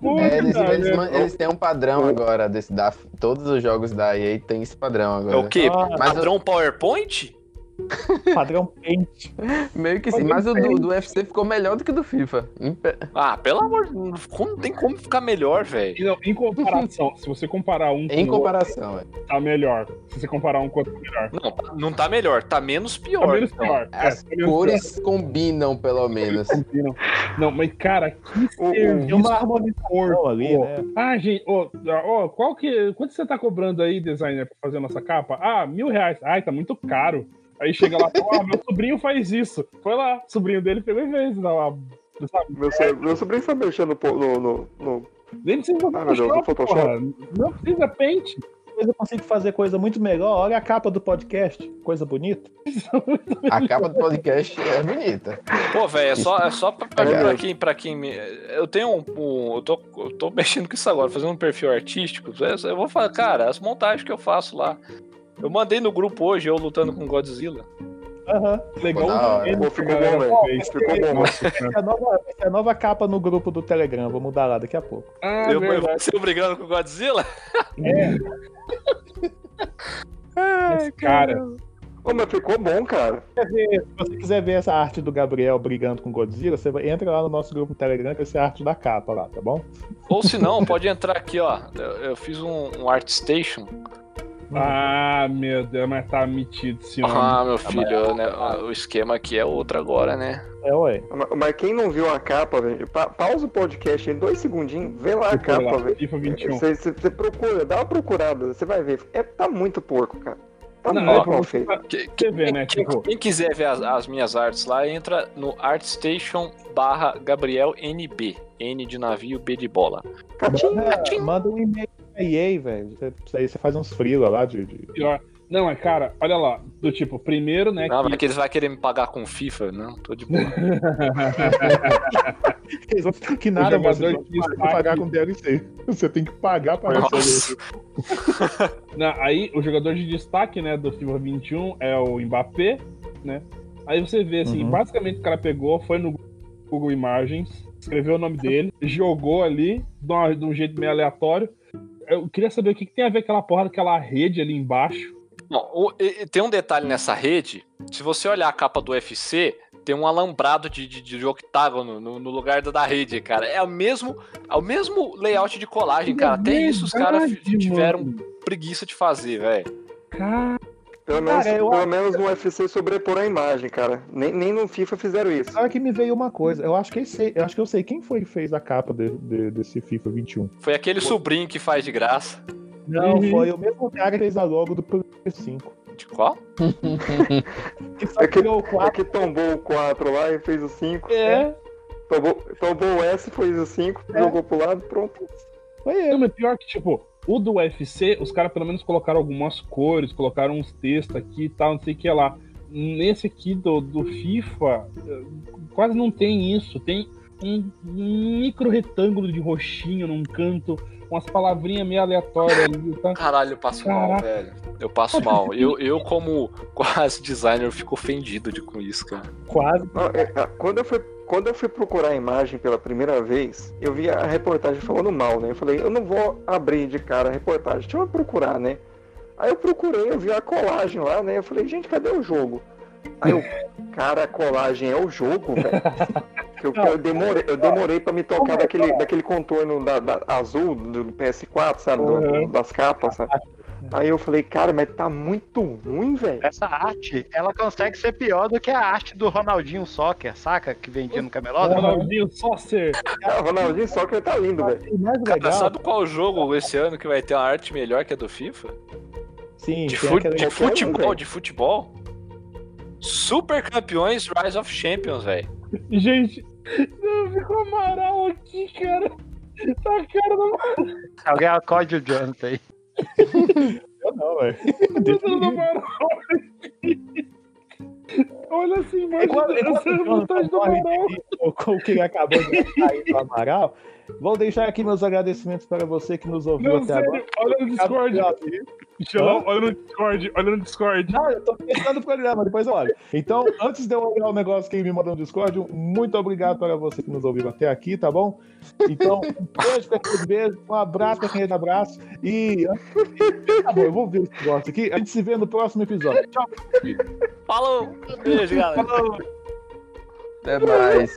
Puta É, eles, eles, eles têm um padrão agora desse, da, todos os jogos da EA têm esse padrão É agora. o quê? Ah, mas Padrão PowerPoint? Padrão pente. Meio que sim, mas o do, do UFC ficou melhor do que o do FIFA. Ah, pelo amor de Deus, como- não tem como ficar melhor, velho. Em comparação, se você comparar um com Em o outro, comparação, é. tá melhor. Se você comparar um com o outro, tá melhor. Não, tá- não tá melhor, tá menos pior. Tá menos então. pior. É, As tá menos cores combinam, pelo menos. pior. Combinam. Não, mas cara, que O- serviço uma harmonização ali, né? Ah, gente, ó, ó, qual que. Quanto você tá cobrando aí, designer, pra fazer a nossa capa? Ah, mil reais. Ai, tá muito caro. Aí chega lá, ó, meu sobrinho faz isso. Foi lá, o sobrinho dele pegou e fez. Lá, sabe? Meu, so- meu sobrinho sabe mexer no, no, no, no- Nem precisa Ah, Deus, Photoshop. porra. Não precisa pente. Mas eu consigo fazer coisa muito melhor. Olha a capa do podcast, coisa bonita. A capa do podcast é bonita. Pô, velho, é só, é só pra, pra, Legal. pra quem, pra quem me. Eu tenho um. um- eu, tô, eu tô mexendo com isso agora, fazendo um perfil artístico. Eu vou falar, cara, as montagens que eu faço lá. Eu mandei no grupo hoje, eu lutando com Godzilla. Aham. Legal. Pô, Pô, ficou bom, velho. Ficou bom. É cara. a, nova, é a nova capa no grupo do Telegram. Vou mudar lá daqui a pouco. Ah, eu, eu você brigando com o Godzilla? Mas, cara, Ô, mas ficou bom, cara. Se você quiser ver essa arte do Gabriel brigando com Godzilla, você entra lá no nosso grupo no Telegram, que essa é a arte da capa lá, tá bom? Ou se não, pode entrar aqui, ó. Eu, eu fiz um, um ArtStation. Ah, meu Deus, mas tá metido esse homem. Ah, meu filho, né, o esquema aqui é outro agora, né? É, ué. Mas, mas quem não viu a capa, velho, pa- pausa o podcast em dois segundinhos, vê lá a Procura lá, capa, velho. FIFA 21. Você, procura, dá uma procurada, você vai ver. É, tá muito porco, cara. Tá Não, é muito mal feito. Que- você ver, né? Quem, Tipo, quem quiser ver as, as minhas artes lá, entra no ArtStation barra Gabriel NB. N de navio, B de bola. Catinho, Manda, manda um e-mail pra EA, velho. Isso aí você faz uns freela lá de. de... pior. Não, mas cara, olha lá. Do tipo, primeiro, né? Não, que- eles vão querer me pagar com FIFA. Não, tô de boa. Eles vão ficar que nada, mas você tem que pagar com DLC. Você tem que pagar pra Nossa. receber. Aí, o jogador de destaque, né, do FIFA 21 é o Mbappé, né? Aí você vê, assim, Uhum. basicamente o cara pegou, foi no Google Imagens, escreveu o nome dele, jogou ali, de um jeito meio aleatório. Eu queria saber o que, que tem a ver aquela porra daquela rede ali embaixo. Bom, o- e- tem um detalhe nessa rede. Se você olhar a capa do UFC, tem um alambrado de, de, de octágono no, no lugar da, da rede, cara. É o mesmo, é o mesmo layout de colagem, cara. Até isso os caras tiveram mano. preguiça de fazer, velho. Cara, pelo menos, Cara, eu pelo acho- menos no UFC sobrepor a imagem, cara. Nem, nem no FIFA fizeram isso. Agora que me veio uma coisa, eu acho que eu sei, eu acho que eu sei quem foi que fez a capa de- de- desse FIFA 21. Foi aquele sobrinho que faz de graça. Não, Uhum. foi o mesmo cara que fez a logo do PS5. De qual? Que só É que- o É 4. que tombou o 4 lá e fez o 5. é. Tombou, tombou o S, fez o 5, É. jogou pro lado, pronto. Foi ele. Mas pior que, tipo, o do UFC, os caras pelo menos colocaram algumas cores, colocaram uns textos aqui e tal, não sei o que lá. Nesse aqui do, do FIFA, eh, quase não tem isso. Tem um, um micro retângulo de roxinho num canto, umas palavrinhas meio aleatórias ali, tá? Caralho, eu passo mal, Caraca. velho. Eu passo mal. Eu, eu como quase designer, fico ofendido de, com isso, cara. Quase. É, Quando eu, fui, quando eu fui procurar a imagem pela primeira vez, eu vi a reportagem falando mal, né? Eu falei, eu não vou abrir de cara a reportagem, deixa eu procurar, né? Aí eu procurei, eu vi a colagem lá, né? Eu falei, gente, cadê o jogo? Aí eu, cara, a colagem é o jogo, velho. Eu, eu demorei, eu demorei pra me tocar daquele, daquele contorno da, da- azul do PS4, sabe? Do- do- Uhum. das capas, sabe? Aí eu falei, cara, mas tá muito ruim, velho. Essa arte, ela consegue ser pior do que a arte do Ronaldinho Soccer, saca? Que vendia no camelódromo. Ronaldinho Saucer. Ah, Ronaldinho Soccer tá lindo, velho. Cara, legal, sabe qual jogo esse ano que vai ter uma arte melhor que a do FIFA? sim, De, fu- de um, futebol, velho. de futebol? Super campeões Rise of Champions, velho. Gente, não, ficou Amaral aqui, cara. Tá a cara da Alguém acorde o Jonathan aí. Eu não, velho. Olha assim, imagina enquanto essa Jonathan vontade do corre Amaral. o que ele acabou de sair do Amaral, vou deixar aqui meus agradecimentos para você que nos ouviu Não, até sério, agora. olha no Discord. Xelão, olha no Discord, olha no Discord. Não, eu tô fechando o programa, depois eu olho. Então, antes de eu olhar o negócio que me mandou no Discord, um muito obrigado para você que nos ouviu até aqui, tá bom? Então, um beijo pra aquele beijo, um abraço pra aquele abraço e. Tá bom, eu vou ver esse negócio aqui. A gente se vê no próximo episódio. Tchau. Falou! Beijo, galera. Até mais.